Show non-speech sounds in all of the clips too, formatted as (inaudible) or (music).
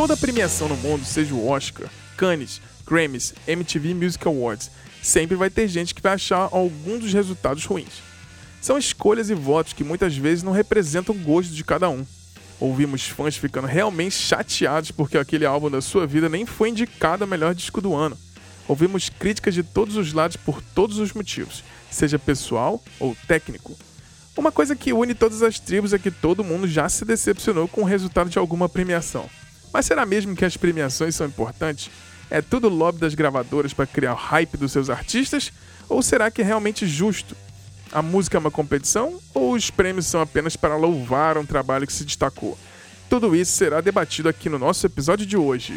toda premiação no mundo, seja o Oscar, Cannes, Grammys, MTV Music Awards, sempre vai ter gente que vai achar algum dos resultados ruins. São escolhas e votos que muitas vezes não representam o gosto de cada um. Ouvimos fãs ficando realmente chateados porque aquele álbum da sua vida nem foi indicado a melhor disco do ano. Ouvimos críticas de todos os lados por todos os motivos, seja pessoal ou técnico. Uma coisa que une todas as tribos é que todo mundo já se decepcionou com o resultado de alguma premiação. Mas será mesmo que as premiações são importantes? É tudo lobby das gravadoras para criar o hype dos seus artistas? Ou será que é realmente justo? A música é uma competição ou os prêmios são apenas para louvar um trabalho que se destacou? Tudo isso será debatido aqui no nosso episódio de hoje.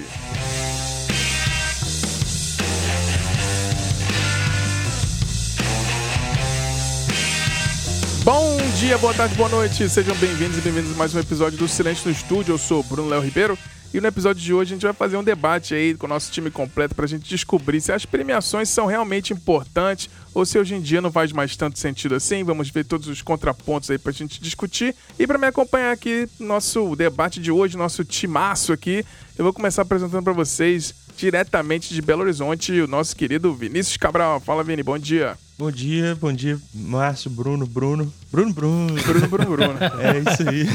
Bom dia, boa tarde, boa noite, sejam bem-vindos e bem-vindos a mais um episódio do Silêncio no Estúdio. Eu sou Bruno Léo Ribeiro e no episódio de hoje a gente vai fazer um debate aí com o nosso time completo para a gente descobrir se as premiações são realmente importantes ou se hoje em dia não faz mais tanto sentido assim. Vamos ver todos os contrapontos aí para a gente discutir. E para me acompanhar aqui nosso debate de hoje, nosso timaço aqui, eu vou começar apresentando para vocês diretamente de Belo Horizonte o nosso querido Vinícius Cabral. Fala, Vini, bom dia. Bom dia, bom dia, Márcio, Bruno, Bruno. Bruno, Bruno. Bruno, Bruno, Bruno. é isso aí.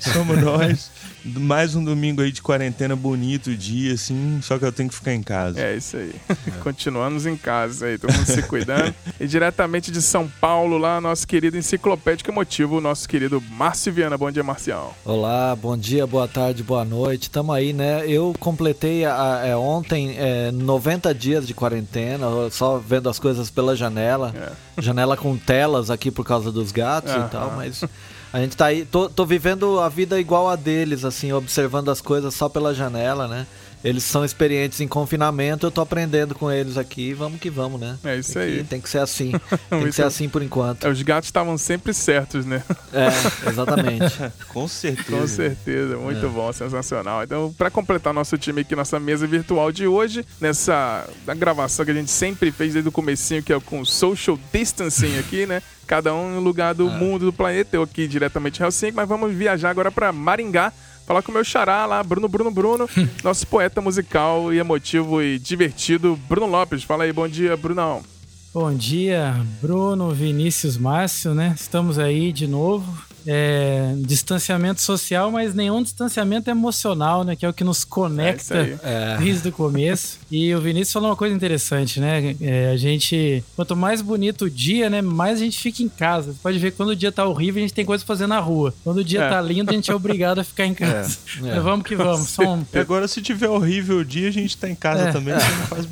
Somos nós mais um domingo aí de quarentena bonito, dia, assim, só que eu tenho que ficar em casa. É isso aí. É. (laughs) Continuamos em casa aí, todo mundo se cuidando. (laughs) e diretamente de São Paulo, lá, nosso querido enciclopédico emotivo, nosso querido Márcio Viana. Bom dia, Marcial. Olá, bom dia, boa tarde, boa noite. Tamo aí, né? Eu completei a, a, é, ontem é, 90 dias de quarentena, só vendo as coisas pela janela. É. Janela com telas aqui por causa dos gatos e tal, mas a gente tá aí, tô, tô vivendo a vida igual a deles, assim, observando as coisas só pela janela, né? Eles são experientes em confinamento, eu tô aprendendo com eles aqui, vamos que vamos, né? É isso tem aí. Que, tem que ser assim. (laughs) tem que ser assim por enquanto. É, os gatos estavam sempre certos, né? É, exatamente. (laughs) com certeza. Com certeza, muito é. bom, sensacional. Então, para completar nosso time aqui, nossa mesa virtual de hoje, nessa gravação que a gente sempre fez desde o comecinho, que é com social distancing aqui, né? Cada um no lugar do ah. mundo, do planeta. Eu aqui diretamente em Helsinki, mas vamos viajar agora para Maringá falar com o meu xará lá, Bruno, Bruno, Bruno, nosso poeta musical e emotivo e divertido, Bruno Lopes. Fala aí, bom dia, Brunão. Bom dia, Bruno, Vinícius, Márcio, né? Estamos aí de novo é, distanciamento social, mas nenhum distanciamento emocional, né? Que é o que nos conecta é desde o começo. E o Vinícius falou uma coisa interessante, né? É, a gente, quanto mais bonito o dia, né? Mais a gente fica em casa. Você pode ver que quando o dia tá horrível, a gente tem coisa pra fazer na rua. Quando o dia é. tá lindo, a gente é obrigado a ficar em casa. É. vamos que vamos. Só um... Agora, se tiver horrível o dia, a gente tá em casa é. também. Não faz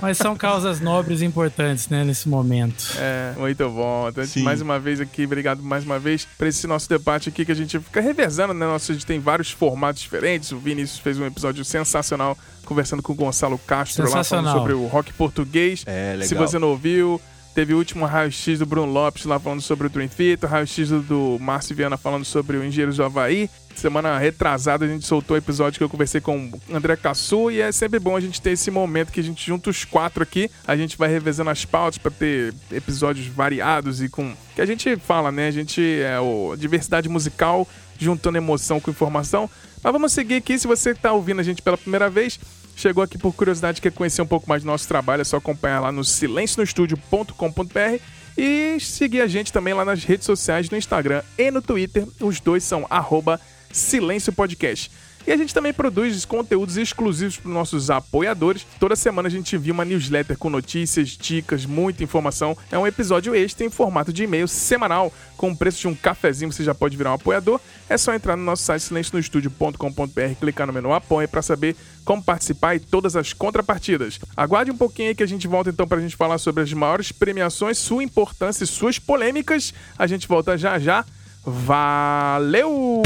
Mas são causas nobres e importantes, né? Nesse momento. É, muito bom. Então, mais uma vez aqui, obrigado mais uma vez para esse nosso debate aqui que a gente fica revezando, né? Nosso, a gente tem vários formatos diferentes. O Vinícius fez um episódio sensacional conversando com o Gonçalo Castro lá falando sobre o rock português. É, legal. Se você não ouviu, teve o último raio-x do Bruno Lopes lá falando sobre o Dream Theater, raio-x do Márcio Viana falando sobre o Engenheiros do Havaí. Semana retrasada a gente soltou o episódio que eu conversei com o André Cassu e é sempre bom a gente ter esse momento que a gente junta os quatro aqui, a gente vai revezando as pautas para ter episódios variados e com que a gente fala, né? A gente é o diversidade musical juntando emoção com informação. Mas vamos seguir aqui, se você está ouvindo a gente pela primeira vez, chegou aqui por curiosidade quer conhecer um pouco mais do nosso trabalho, é só acompanhar lá no silencionostudio.com.br e seguir a gente também lá nas redes sociais, no Instagram e no Twitter. Os dois são arroba Silêncio Podcast. E a gente também produz conteúdos exclusivos para os nossos apoiadores. Toda semana a gente envia uma newsletter com notícias, dicas, muita informação. É um episódio extra em formato de e-mail semanal, com o preço de um cafezinho. Você já pode virar um apoiador. É só entrar no nosso site silencionostudio.com.br, clicar no menu Apoia para saber como participar e todas as contrapartidas. Aguarde um pouquinho aí que a gente volta então para a gente falar sobre as maiores premiações, sua importância e suas polêmicas. A gente volta já já. Valeu!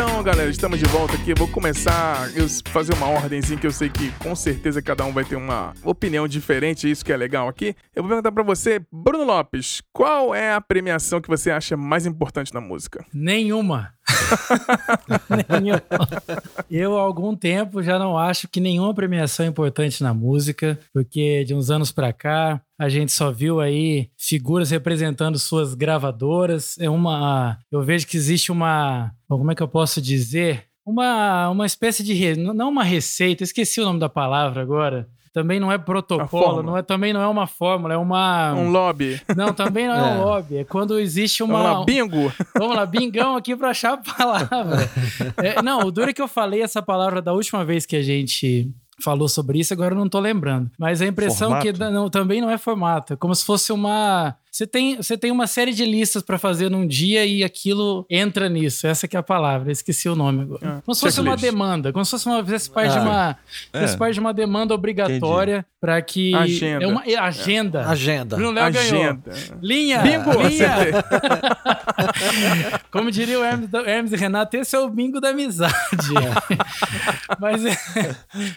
Então, galera, estamos de volta aqui. Vou começar a fazer uma ordemzinha que eu sei que com certeza cada um vai ter uma opinião diferente, isso que é legal aqui. Eu vou perguntar para você, Bruno Lopes, qual é a premiação que você acha mais importante na música? Nenhuma. (laughs) eu, há algum tempo, já não acho que nenhuma premiação é importante na música, porque de uns anos para cá, a gente só viu aí figuras representando suas gravadoras. É uma. Eu vejo que existe uma. Como é que eu posso dizer? Uma, uma espécie de. Não uma receita, esqueci o nome da palavra agora também não é protocolo, não é, também não é uma fórmula, é uma. Um lobby. Não, também não é, (laughs) é. um lobby. É quando existe uma. Vamos lá, bingo! Vamos lá, bingão aqui pra achar a palavra. (laughs) É, não, o duro é que eu falei essa palavra da última vez que a gente falou sobre isso, agora eu não tô lembrando. Mas a impressão formato. que não, também não é formato, é como se fosse uma você tem, você tem uma série de listas para fazer num dia e aquilo entra nisso. Essa que é a palavra, esqueci o nome agora. Ah, como se fosse uma demanda, como se fosse uma fizesse parte, ah, de, uma, é. parte de uma demanda obrigatória para que agenda. É uma é, agenda. É. Agenda. Bruno Léo agenda. ganhou. Linha. Bingo. Linha. (laughs) como diria o Hermes, Hermes e Renato, esse é o bingo da amizade. (laughs) mas, é,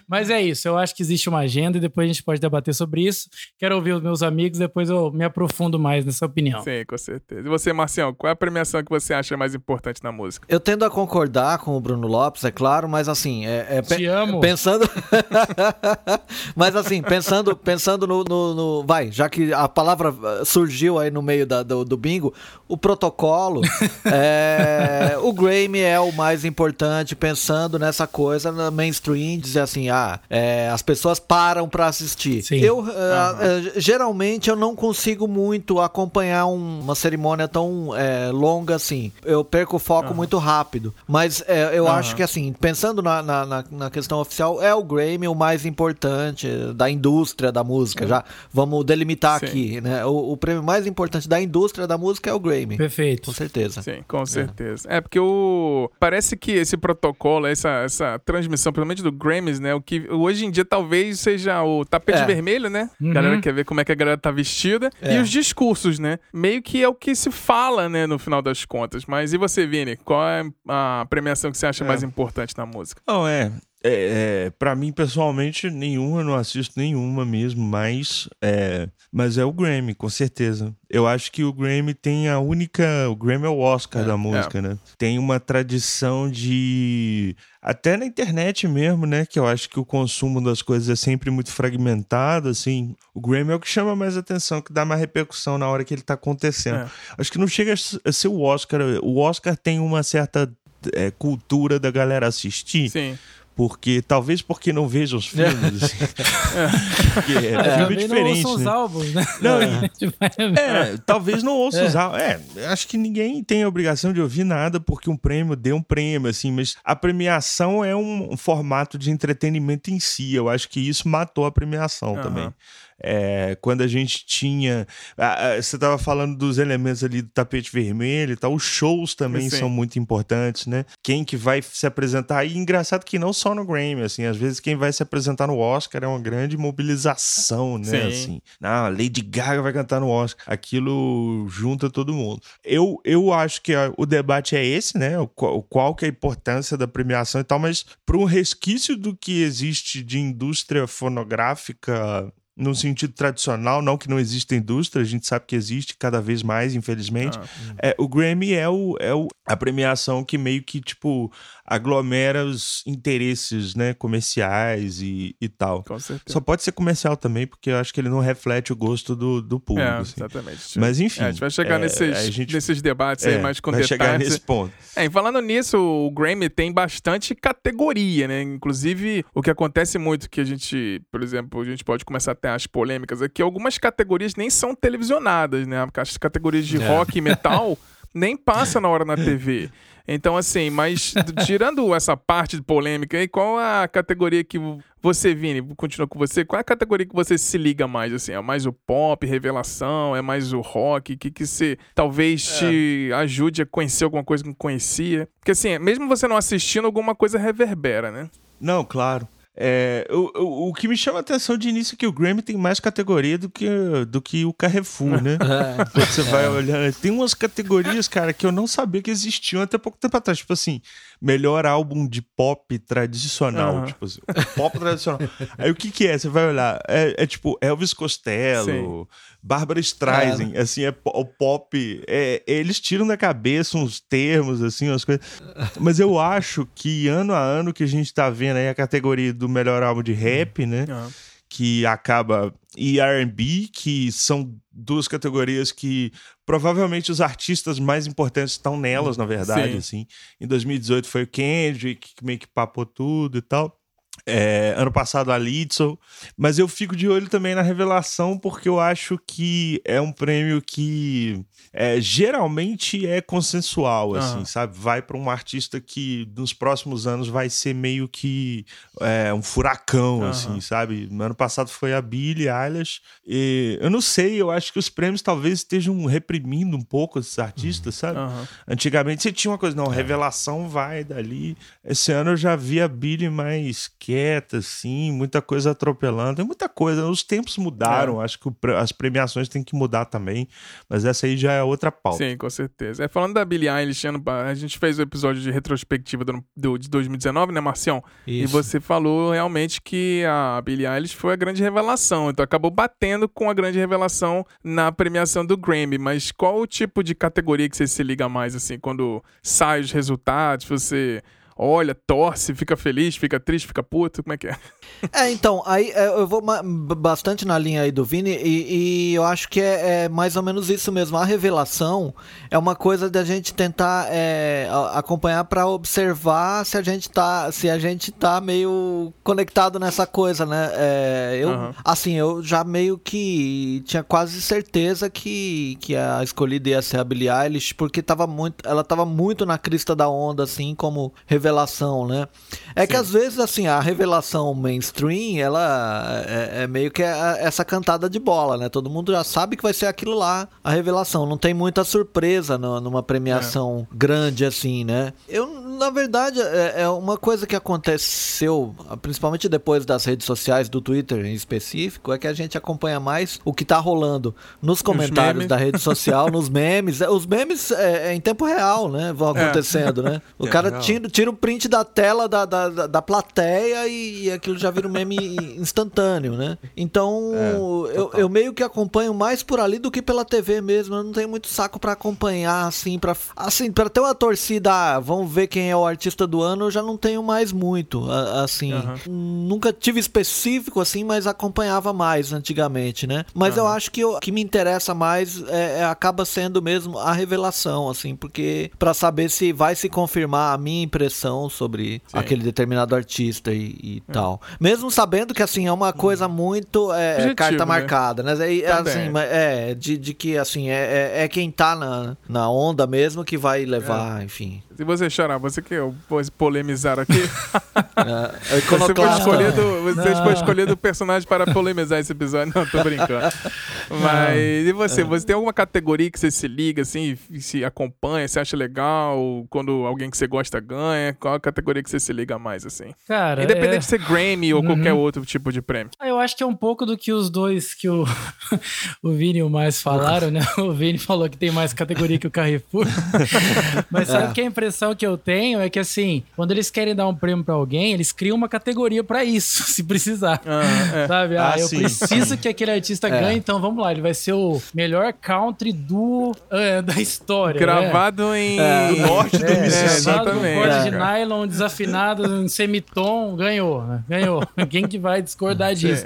mas é isso, eu acho que existe uma agenda e depois a gente pode debater sobre isso. Quero ouvir os meus amigos, depois eu me aprofundo mais nessa opinião. Sim, com certeza. E você, Marcião, qual é a premiação que você acha mais importante na música? Eu tendo a concordar com o Bruno Lopes, é claro, mas assim, é, é Te amo. pensando, (laughs) mas assim, pensando, pensando no, no, no, vai, já que a palavra surgiu aí no meio da, do, do bingo, o protocolo, (laughs) é, o Grammy é o mais importante, pensando nessa coisa na mainstream, dizer assim, ah, é, as pessoas param para assistir. Sim. Eu, uhum. uh, geralmente, eu não consigo muito acompanhar um, uma cerimônia tão é, longa assim. Eu perco o foco uhum. muito rápido. Mas é, eu uhum. acho que, assim, pensando na, na, na, questão oficial, é o Grammy o mais importante da indústria da música. Já vamos delimitar Sim. aqui, né? O, o, prêmio mais importante da indústria da música é o Grammy. Perfeito. Com certeza. Sim, com certeza. É, é porque o. Parece que esse protocolo, essa, essa transmissão, principalmente do Grammys, né? O que hoje em dia talvez seja o tapete é. vermelho, né? Uhum. A galera quer ver como é que a galera tá vestida. É. E os discos discursos, né? Meio que é o que se fala, né, no final das contas. Mas e você, Vini? Qual é a premiação que você acha é. mais importante na música? Não, é. É, é para mim, pessoalmente, nenhuma, eu não assisto nenhuma mesmo, mas é, mas é o Grammy, com certeza. Eu acho que o Grammy tem a única. O Grammy é o Oscar é, da música, é. né? Tem uma tradição de. Até na internet mesmo, né? Que eu acho que o consumo das coisas é sempre muito fragmentado, assim. O Grammy é o que chama mais atenção, que dá mais repercussão na hora que ele tá acontecendo. É. Acho que não chega a ser o Oscar. O Oscar tem uma certa é, cultura da galera assistir. Sim porque talvez porque não vejo os filmes assim. (laughs) porque é, é filme diferente não ouça né? os álbuns né não, (laughs) é, é talvez não ouça é. os álbuns é acho que ninguém tem a obrigação de ouvir nada porque um prêmio deu um prêmio assim mas a premiação é um, um formato de entretenimento em si eu acho que isso matou a premiação uhum. também é, quando a gente tinha. você estava falando dos elementos ali do tapete vermelho e tal. Os shows também Sim. são muito importantes, né? Quem que vai se apresentar. E engraçado que não só no Grammy, assim, às vezes quem vai se apresentar no Oscar é uma grande mobilização, né? Sim. Assim, ah, Lady Gaga vai cantar no Oscar. Aquilo junta todo mundo. Eu, eu acho que a, o debate é esse, né? O, qual, qual que é a importância da premiação e tal, mas para um resquício do que existe de indústria fonográfica no sentido tradicional, não que não exista indústria, a gente sabe que existe cada vez mais, infelizmente. Ah, é, o Grammy é, o, é o, a premiação que meio que, tipo, aglomera os interesses né, comerciais e, e tal. Com certeza. Só pode ser comercial também, porque eu acho que ele não reflete o gosto do, do público. É, assim. exatamente. Mas enfim. É, a gente vai chegar é, nesses, gente, nesses debates aí é, mais com vai detalhes. chegar nesse ponto. É, e falando nisso, o Grammy tem bastante categoria, né? Inclusive, o que acontece muito que a gente, por exemplo, a gente pode começar a ter as polêmicas aqui, algumas categorias nem são televisionadas, né? As categorias de é. rock e metal (laughs) nem passa na hora na TV. Então, assim, mas tirando essa parte de polêmica aí, qual a categoria que você, Vini, continua com você, qual é a categoria que você se liga mais, assim? É mais o pop, revelação, é mais o rock? que que você talvez é. te ajude a conhecer alguma coisa que não conhecia? Porque, assim, mesmo você não assistindo, alguma coisa reverbera, né? Não, claro. É, o, o, o, que me chama a atenção de início é que o Grammy tem mais categoria do que, do que o Carrefour, né? (laughs) É. Quando você vai olhar, tem umas categorias, cara, que eu não sabia que existiam até pouco tempo atrás. Tipo assim, melhor álbum de pop tradicional. Uhum. Tipo assim, pop tradicional. Aí o que que é? Você vai olhar, é, é tipo Elvis Costello, Sim Bárbara Streisand, é. assim, é o pop. É, eles tiram da cabeça uns termos, assim, umas coisas. Mas eu acho que ano a ano que a gente tá vendo aí a categoria do melhor álbum de rap, né? Uhum. Que acaba. E RB, que são duas categorias que provavelmente os artistas mais importantes estão nelas, na verdade, Sim. assim. Em 2018 foi o Kendrick, que meio que papou tudo e tal. É, ano passado a Litzel, mas eu fico de olho também na revelação porque eu acho que é um prêmio que é, geralmente é consensual, assim, uhum. sabe? Vai para um artista que nos próximos anos vai ser meio que é, um furacão, uhum. assim, sabe? No ano passado foi a Billie Eilish. E eu não sei, eu acho que os prêmios talvez estejam reprimindo um pouco esses artistas, sabe? Uhum. Antigamente você tinha uma coisa, não, é. revelação vai dali. Esse ano eu já vi a Billie mais quieta, assim, muita coisa atropelando. Tem muita coisa. Os tempos mudaram. É. Acho que as premiações têm que mudar também. Mas essa aí já é outra pauta. Sim, com certeza. É, falando da Billie Eilish, a gente fez o episódio de retrospectiva do, do de 2019, né, Marcião? Isso. E você falou realmente que a Billie Eilish foi a grande revelação. Então acabou batendo com a grande revelação na premiação do Grammy. Mas qual o tipo de categoria que você se liga mais, assim, quando sai os resultados, você olha, torce, fica feliz, fica triste, fica puto, como é que é? (laughs) É, então, aí é, eu vou bastante na linha aí do Vini e, e eu acho que é, é, mais ou menos isso mesmo. A revelação é uma coisa da gente tentar é, acompanhar para observar se a gente tá, se a gente tá meio conectado nessa coisa, né? É, eu, uhum. assim, eu já meio que tinha quase certeza que, que a escolhida ia ser a Billie Eilish, porque tava muito, ela tava muito na crista da onda, assim, como revelação, né? É Sim. que às vezes, assim, a revelação mainstream, ela é, é meio que a, essa cantada de bola, né? Todo mundo já sabe que vai ser aquilo lá, a revelação. Não tem muita surpresa no, numa premiação é. grande assim, né? Eu, na verdade, é, é, uma coisa que aconteceu, principalmente depois das redes sociais, do Twitter em específico, é que a gente acompanha mais o que tá rolando nos comentários da rede social, (laughs) nos memes. Os memes é, é, em tempo real, né? Vão é. acontecendo, né? (laughs) O cara tira, tira o print da tela da, da, da plateia e, e aquilo já vira um meme (laughs) instantâneo, né? Então, é, eu, eu meio que acompanho mais por ali do que pela TV mesmo. Eu não tenho muito saco para acompanhar, assim, para assim, para ter uma torcida, ah, vamos ver quem é o artista do ano, eu já não tenho mais muito, assim. Uhum. Nunca tive específico, assim, mas acompanhava mais antigamente, né? Mas uhum. eu acho que o que me interessa mais é, é, acaba sendo mesmo a revelação, assim, porque para saber se vai se confirmar a minha impressão sobre Sim. aquele determinado artista e, e é. tal. Mesmo sabendo que, assim, é uma coisa muito é, Objetivo, carta né? marcada, né? É, assim, é, de, de que, assim, é, é, é, quem tá na, na onda mesmo que vai levar, é. enfim. Se você chorar, você que polemizar aqui. é, você foi escolhido, você foi escolhido o personagem para polemizar esse episódio. Não, tô brincando. Mas e você? Você tem alguma categoria que você se liga, assim, se acompanha, você acha legal? Quando alguém que você gosta ganha? Qual a categoria que você se liga mais, assim? Cara, Independente é... de ser Grammy ou uhum. qualquer outro tipo de prêmio. Ah, eu acho que é um pouco do que os dois que o, (laughs) o Vini e o Mais falaram, né? (laughs) O Vini falou que tem mais categoria que o Carrefour. (laughs) Mas sabe é. que a impressão impressão que eu tenho é que, assim, quando eles querem dar um prêmio para alguém, eles criam uma categoria para isso, (laughs) se precisar. Ah, é. Sabe? Ah, ah eu sim. preciso que aquele artista é. ganhe, então vamos lá, ele vai ser o melhor country duo é, da história. Gravado né? em é. do norte do é, Mississippi. Exatamente. corte de nylon, desafinado, em semitom, ganhou. Né? Ganhou. (laughs) Quem que vai discordar disso?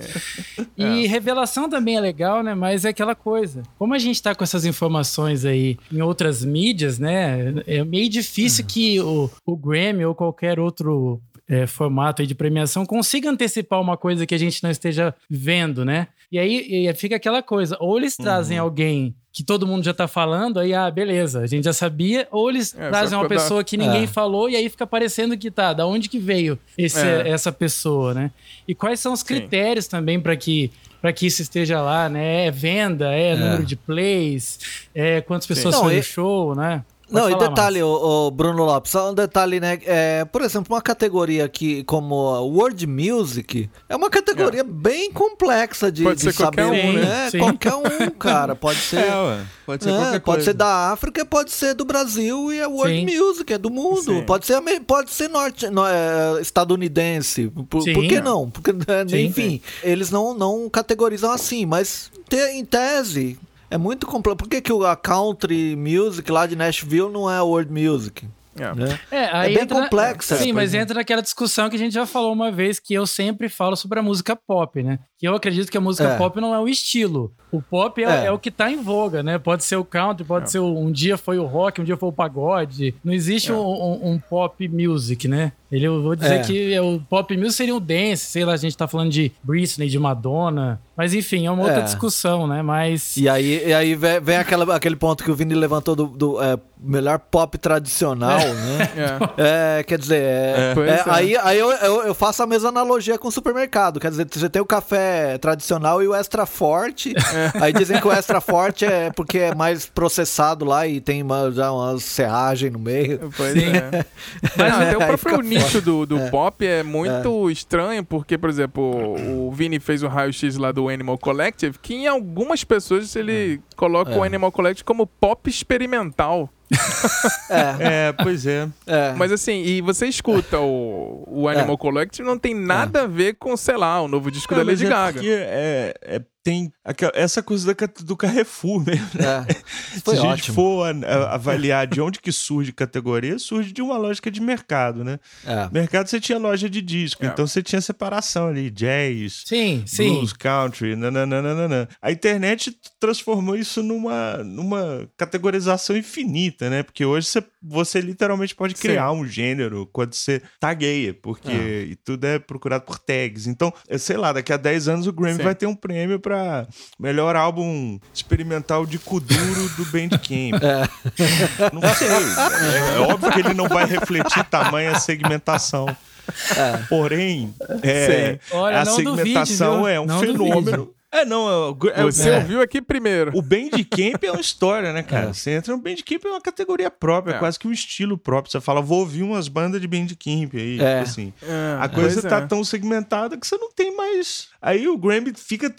E revelação também é legal, né? Mas é aquela coisa. Como a gente tá com essas informações aí em outras mídias, né? É meio difícil difícil que o, o Grammy ou qualquer outro é, formato de premiação consiga antecipar uma coisa que a gente não esteja vendo, né? E aí e fica aquela coisa, ou eles trazem uhum. alguém que todo mundo já tá falando, aí, ah, beleza, a gente já sabia, ou eles é, trazem uma pessoa que ninguém é. falou e aí fica parecendo que tá, da onde que veio esse, é. essa pessoa, né? E quais são os critérios Sim. também para que para que isso esteja lá, né? É venda, é, é, número de plays, é quantas pessoas foram no show, né? Não, e detalhe, o, o, Bruno Lopes, só um detalhe, né? É, por exemplo, uma categoria que, como World Music, é uma categoria é. bem complexa de, pode de ser saber. Qualquer um, né? É, qualquer um, cara. Pode (laughs) ser. É. Pode ser, é, pode ser da África, pode ser do Brasil e é World Sim. Music, é do mundo. Sim. Pode ser, pode ser norte, no, é, estadunidense. Por, Sim, por que não? Porque, né, enfim, eles não, não categorizam assim, mas te, em tese, é muito complexo. Por que, que a country music lá de Nashville não é world music? É, né? é, é bem complexa. Sim, mas entra naquela discussão que a gente já falou uma vez, que eu sempre falo sobre a música pop, né? Eu acredito que a música é. pop não é o estilo. O pop é, é. é, o que tá em voga, né? Pode ser o country, pode é. ser o, um dia foi o rock, um dia foi o pagode. Não existe é. um, um, um, pop music, né? Ele, eu vou dizer é. que o pop music seria um dance, sei lá, a gente tá falando de Britney, de Madonna. Mas enfim, é uma outra discussão, né? Mas. E aí, e aí vem, vem aquela, aquele ponto que o Vini levantou do, do melhor pop tradicional, né? (laughs) É. quer dizer, aí, aí eu, eu, eu faço a mesma analogia com o supermercado. Quer dizer, você tem o café tradicional e o extra forte. Aí dizem que o extra forte é porque é mais processado lá e tem uma, já uma serragem no meio. Pois Sim. é. (laughs) Mas até o próprio nicho do, do é. pop é muito é. estranho, porque, por exemplo, o Vini fez o raio-x lá do Animal Collective, que em algumas pessoas ele é. coloca o é. Animal Collective como pop experimental. É. é. pois é. é. Mas assim, e você escuta o, o Animal é. Collective, não tem nada a ver com, sei lá, o novo disco da Lady Gaga. É, é, tem essa coisa do Carrefour mesmo. Né? É, (laughs) Se a gente for avaliar de onde que surge categoria, surge de uma lógica de mercado, né? É. Mercado você tinha loja de disco, é. então você tinha separação ali, jazz, sim, blues, sim. country, nananana. A internet transformou isso numa, numa categorização infinita, né? Porque hoje você, você literalmente pode criar sim. um gênero quando você tagueia, porque é. tudo é procurado por tags. Então, sei lá, daqui a 10 anos o Grammy sim. vai ter um prêmio para pra melhor álbum experimental de Kuduro do Bandcamp. (laughs) É. Não sei. É, é óbvio que ele não vai refletir tamanha segmentação. É. Porém, é, Olha, a segmentação duvide, é um não fenômeno. É, não. É, Você é, ouviu aqui primeiro. O Bandcamp é uma história, né, cara? É. Você entra no Bandcamp, é uma categoria própria, é. quase que um estilo próprio. Você fala, vou ouvir umas bandas de Bandcamp aí. É. Tipo assim. É. A coisa tá é. tão segmentada que você não tem mais. Aí o Grammy fica.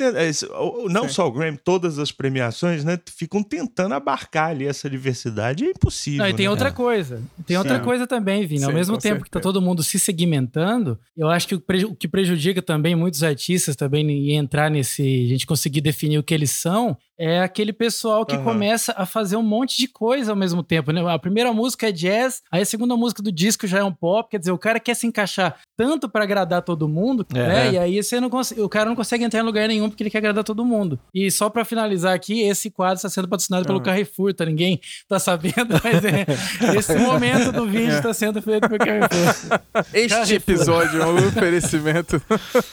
Não Sim. só o Grammy, todas as premiações, né? Ficam tentando abarcar ali essa diversidade. É impossível. Não, e tem né? outra coisa. Tem Sim. outra coisa também, Vini. Ao mesmo tempo certeza. que tá todo mundo se segmentando, eu acho que o que prejudica também muitos artistas também em entrar nesse a gente conseguir definir o que eles são, é aquele pessoal que uhum. começa a fazer um monte de coisa ao mesmo tempo, né? A primeira música é jazz, aí a segunda música do disco já é um pop, quer dizer, o cara quer se encaixar tanto para agradar todo mundo, é. né? E aí você não o cara não consegue entrar em lugar nenhum porque ele quer agradar todo mundo. E só para finalizar aqui, esse quadro está sendo patrocinado uhum. pelo Carrefour, tá? Ninguém tá sabendo, (laughs) mas é, esse momento do vídeo está sendo feito pelo Carrefour. (laughs) Este Carrefour. episódio é um oferecimento.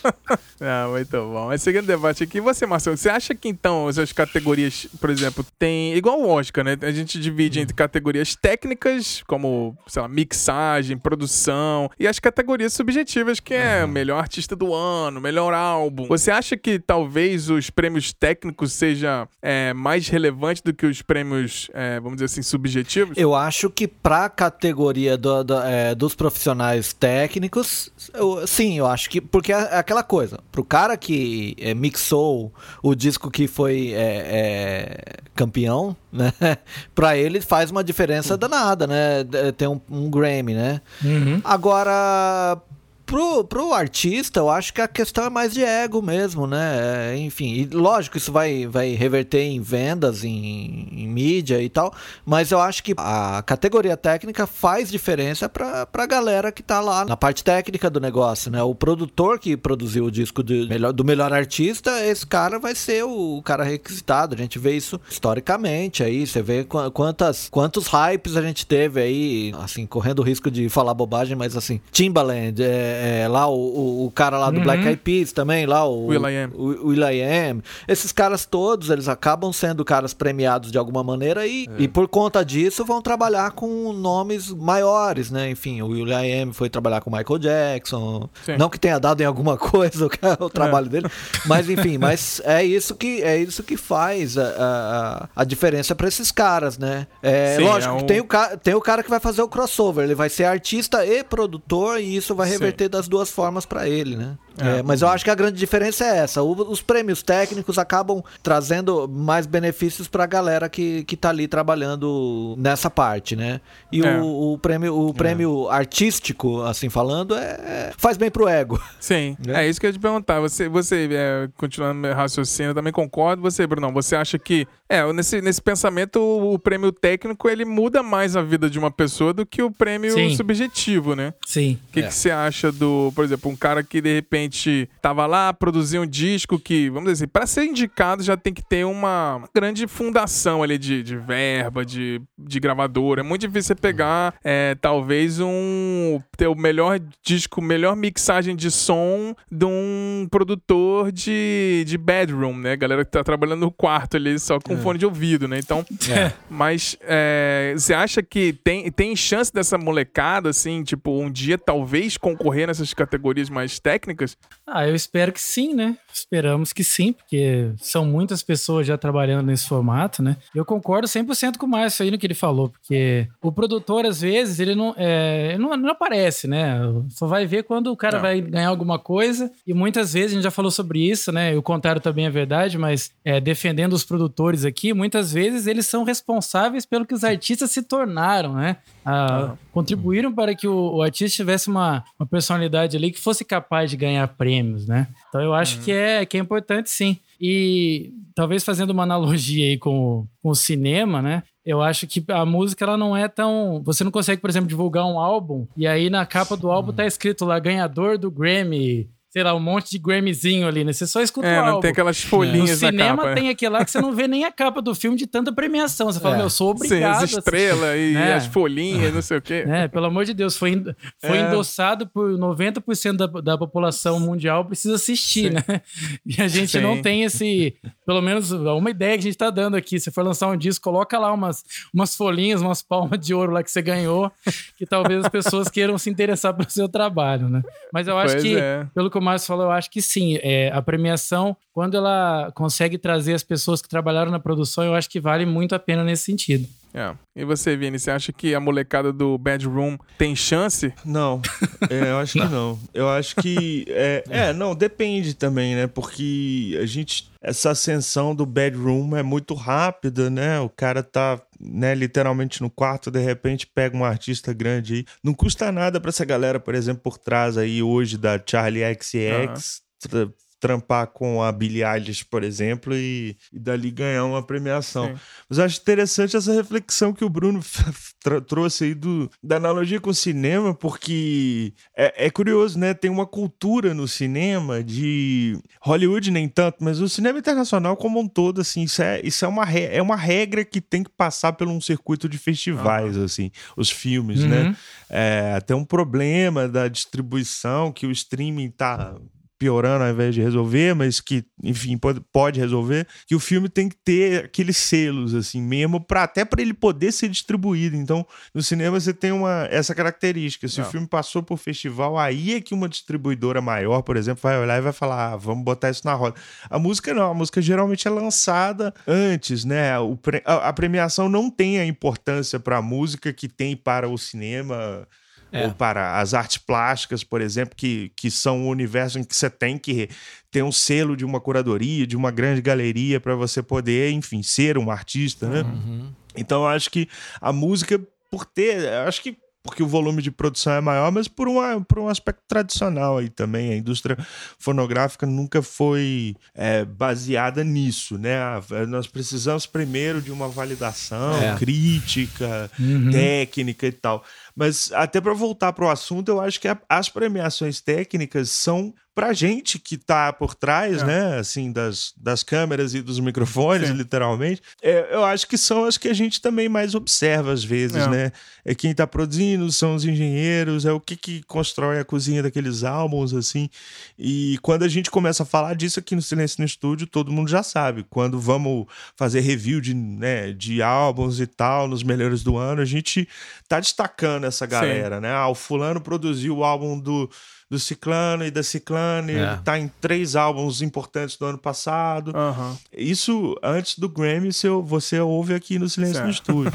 (laughs) ah, muito bom. Mas seguindo o debate aqui, você, Marcelo, você acha que então essas categorias, por exemplo, tem. Igual o Oscar, né? A gente divide entre categorias técnicas, como, sei lá, mixagem, produção, e as categorias subjetivas, que é melhor artista do ano, melhor álbum. Você acha que talvez os prêmios técnicos seja é, mais relevante do que os prêmios, é, vamos dizer assim, subjetivos? Eu acho que pra categoria do, do, é, dos profissionais técnicos, eu, sim, eu acho que. Porque é aquela coisa, pro cara que é, mixou o disco que foi é, é, campeão, né? (laughs) pra ele faz uma diferença danada, né? Tem um, um Grammy, né? Uhum. Agora, pro, pro artista, eu acho que a questão é mais de ego mesmo, né? É, enfim, e lógico, isso vai, vai reverter em vendas, em, em, mídia e tal, mas eu acho que a categoria técnica faz diferença pra, pra galera que tá lá na parte técnica do negócio, né? O produtor que produziu o disco do melhor, do melhor artista, esse cara vai ser o, o cara requisitado. A gente vê isso historicamente aí, você vê quantas, quantos hypes a gente teve aí, assim, correndo o risco de falar bobagem, mas assim, Timbaland, é, É, lá o, o, cara lá do uhum. Black Eyed Peas também, lá o Will.i.am. O, Will.i.am. Esses caras todos, eles acabam sendo caras premiados de alguma maneira e, é. e por conta disso vão trabalhar com nomes maiores, né? Enfim, o Will.i.am foi trabalhar com Michael Jackson. Sim. Não que tenha dado em alguma (laughs) coisa o, trabalho é. dele, mas enfim, mas é isso que é isso que faz a, a, a diferença para esses caras, né? É, Sim, lógico é um... que tem o, tem o cara que vai fazer o crossover, ele vai ser artista e produtor e isso vai reverter Sim. Das duas formas para ele, né? É, é, mas eu acho que a grande diferença é essa. O, os prêmios técnicos acabam trazendo mais benefícios para a galera que, que tá ali trabalhando nessa parte, né? E é. o, o, prêmio, o é. prêmio artístico, assim falando, é, é, faz bem pro ego. Sim, (laughs) é, isso que eu ia te perguntar. Você, você continuando meu raciocínio, também concordo. Você, Bruno, você acha que é, nesse, nesse pensamento, o, o prêmio técnico ele muda mais a vida de uma pessoa do que o prêmio Sim. subjetivo, né? Sim. O que, que você acha do, por exemplo, um cara que de repente repente tava lá, produzir um disco que, vamos dizer assim, para ser indicado já tem que ter uma grande fundação ali de, de verba, de, de gravadora. É muito difícil você pegar, é, talvez, um. ter o melhor disco, melhor mixagem de som de um produtor de, de bedroom, né? Galera que tá trabalhando no quarto ali só com é. fone de ouvido, né? Então. É. (laughs) Mas é, você acha que tem, tem chance dessa molecada, assim, tipo, um dia talvez concorrer nessas categorias mais técnicas? Ah, eu espero que sim, né? Esperamos que sim, porque são muitas pessoas já trabalhando nesse formato, né? Eu concordo 100% com o Márcio aí no que ele falou, porque o produtor, às vezes, ele não, é, não, não, aparece, né? Só vai ver quando o cara não. vai ganhar alguma coisa, e muitas vezes, a gente já falou sobre isso, né? E o contrário também é verdade, mas é, defendendo os produtores aqui, muitas vezes eles são responsáveis pelo que os artistas se tornaram, né? Ah, contribuíram para que o, o, artista tivesse uma, uma personalidade ali que fosse capaz de ganhar prêmios, né? Então eu acho uhum. que, é, que é importante sim. E talvez fazendo uma analogia aí com, com o cinema, né? Eu acho que a música ela não é tão. Você não consegue, por exemplo, divulgar um álbum e aí na capa do álbum tá escrito lá ganhador do Grammy sei lá, um monte de Grammyzinho ali, né? Você só escuta é, o álbum. não tem aquelas folhinhas no cinema capa, é. tem aquele lá que você não vê nem a capa do filme de tanta premiação. Você fala, é. meu, sou obrigado. Sim, as estrelas e né? as folhinhas, não sei o quê. É, pelo amor de Deus, foi, foi é. endossado por 90% da, da população mundial precisa assistir, Sim. né? (laughs) E a gente Sim. não tem esse, pelo menos uma ideia que a gente tá dando aqui. Se for lançar um disco, coloca lá umas, umas folhinhas, umas palmas de ouro lá que você ganhou, que talvez as pessoas queiram se interessar pelo seu trabalho, né? Mas eu acho pois que, é. pelo que Márcio falou, eu acho que sim. É, a premiação, quando ela consegue trazer as pessoas que trabalharam na produção, eu acho que vale muito a pena nesse sentido. É. E você, Vini, você acha que a molecada do Bad Room tem chance? Não, é, eu acho que (laughs) não. Eu acho que. É, é, não, depende também, né? Porque a gente. Essa ascensão do Bad Room é muito rápida, né? O cara tá né, literalmente no quarto, de repente pega um artista grande aí. Não custa nada para essa galera, por exemplo, por trás aí hoje da Charlie XX, uhum trampar com a Billie Eilish, por exemplo, e, e dali ganhar uma premiação. Sim. Mas eu acho interessante essa reflexão que o Bruno (laughs) trouxe aí do, da analogia com o cinema, porque é, é, curioso, né? Tem uma cultura no cinema de Hollywood nem tanto, mas o cinema internacional como um todo, assim, isso é, isso é, uma, é uma regra que tem que passar por um circuito de festivais, assim, os filmes, né? uhum. né? É, tem um problema da distribuição que o streaming tá piorando ao invés de resolver, mas que, enfim, pode, pode resolver, que o filme tem que ter aqueles selos, assim, mesmo, pra, até para ele poder ser distribuído. Então, no cinema você tem uma, essa característica. Se não. o filme passou por festival, aí é que uma distribuidora maior, por exemplo, vai olhar e vai falar: ah, vamos botar isso na roda. A música não, a música geralmente é lançada antes, né? A, a premiação não tem a importância para a música que tem para o cinema é. ou para as artes plásticas, por exemplo, que, que são um universo em que você tem que ter um selo de uma curadoria, de uma grande galeria para você poder, enfim, ser um artista, né? Uhum. Então eu acho que a música, por ter, acho que porque o volume de produção é maior, mas por, uma, por um aspecto tradicional aí também. A indústria fonográfica nunca foi é, baseada nisso, né? Nós precisamos primeiro de uma validação é. crítica, uhum. técnica e tal. Mas até para voltar para o assunto, eu acho que a, as premiações técnicas são pra gente que tá por trás, é. né, assim, das, das câmeras e dos microfones, Sim. literalmente, é, eu acho que são as que a gente também mais observa às vezes, é. né? É quem tá produzindo, são os engenheiros, é o que que constrói a cozinha daqueles álbuns, assim. E quando a gente começa a falar disso aqui no Silêncio no Estúdio, todo mundo já sabe. Quando vamos fazer review de, né, de álbuns e tal, nos melhores do ano, a gente tá destacando essa galera, Sim. né? Ah, o fulano produziu o álbum do do Ciclano e da Ciclane. É. Ele tá em três álbuns importantes do ano passado. Uhum. Isso antes do Grammy você ouve aqui no Silêncio certo. no Estúdio.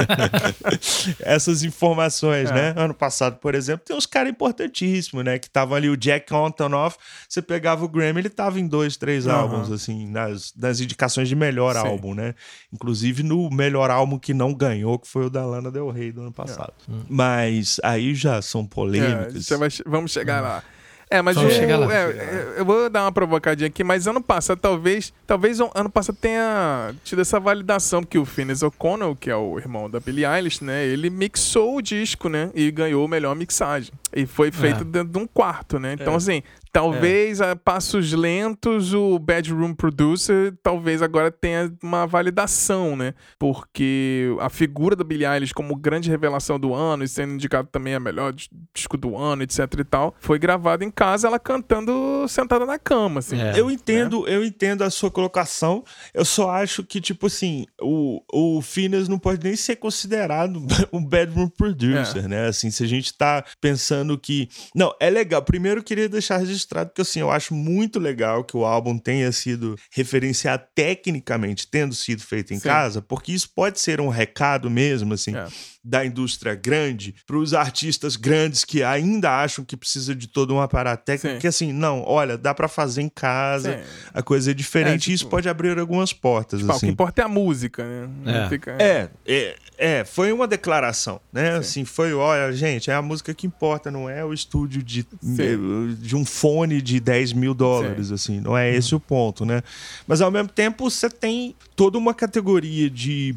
(laughs) Essas informações, é. né? Ano passado, por exemplo, tem uns caras importantíssimos, né? Que estavam ali, o Jack Antonoff, você pegava o Grammy, ele tava em dois, três uhum. álbuns, assim, nas, nas indicações de melhor Sim. álbum, né? Inclusive no melhor álbum que não ganhou, que foi o da Lana Del Rey do ano passado. É. Mas aí já são polêmicas. É, você vamos chegar lá. É, mas eu, lá, é, eu vou dar uma provocadinha aqui, mas ano passado talvez, talvez ano passado tenha tido essa validação porque o Phineas O'Connell, que é o irmão da Billie Eilish, né, ele mixou o disco, né, e ganhou a melhor mixagem. E foi feito é. dentro de um quarto, né? Então, é. assim, Talvez é. a passos lentos o Bedroom Producer talvez agora tenha uma validação, né? Porque a figura da Billie Eilish como grande revelação do ano e sendo indicado também a melhor disco do ano, etc e tal, foi gravada em casa ela cantando sentada na cama, assim. É. Eu entendo, né? eu entendo a sua colocação. Eu só acho que tipo assim, o o Phineas não pode nem ser considerado (laughs) um Bedroom Producer, é. né? Assim, se a gente tá pensando que não, é legal. Primeiro eu queria deixar registrado porque assim, eu acho muito legal que o álbum tenha sido referenciado tecnicamente, tendo sido feito em Sim. casa, porque isso pode ser um recado mesmo, assim. É da indústria grande para os artistas grandes que ainda acham que precisa de todo um aparato técnico, Sim. que assim, não, olha, dá para fazer em casa, Sim. a coisa é diferente é, tipo, e isso tipo, pode abrir algumas portas. Tipo, assim. O que importa é a música, né? É. Fica... é, é, é, foi uma declaração, né? Sim. Assim, foi, olha, gente, é a música que importa, não é o estúdio de, de um fone de 10 mil dólares, assim, não é esse o ponto, né? Mas ao mesmo tempo você tem toda uma categoria de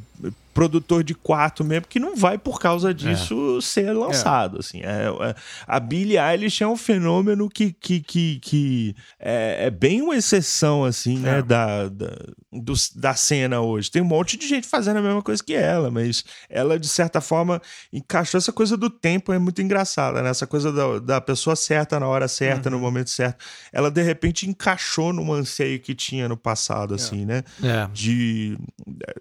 produtor de quarto mesmo, que não vai por causa disso é. ser lançado. É. Assim. É, é, a Billie Eilish é um fenômeno que, que, que, que é, é, bem uma exceção assim, né, é. da, da, do, da cena hoje. Tem um monte de gente fazendo a mesma coisa que ela, mas ela, de certa forma, encaixou essa coisa do tempo, é muito engraçada, né? Essa coisa da, da pessoa certa na hora certa, uhum. no momento certo. Ela, de repente, encaixou num anseio que tinha no passado, assim, né? De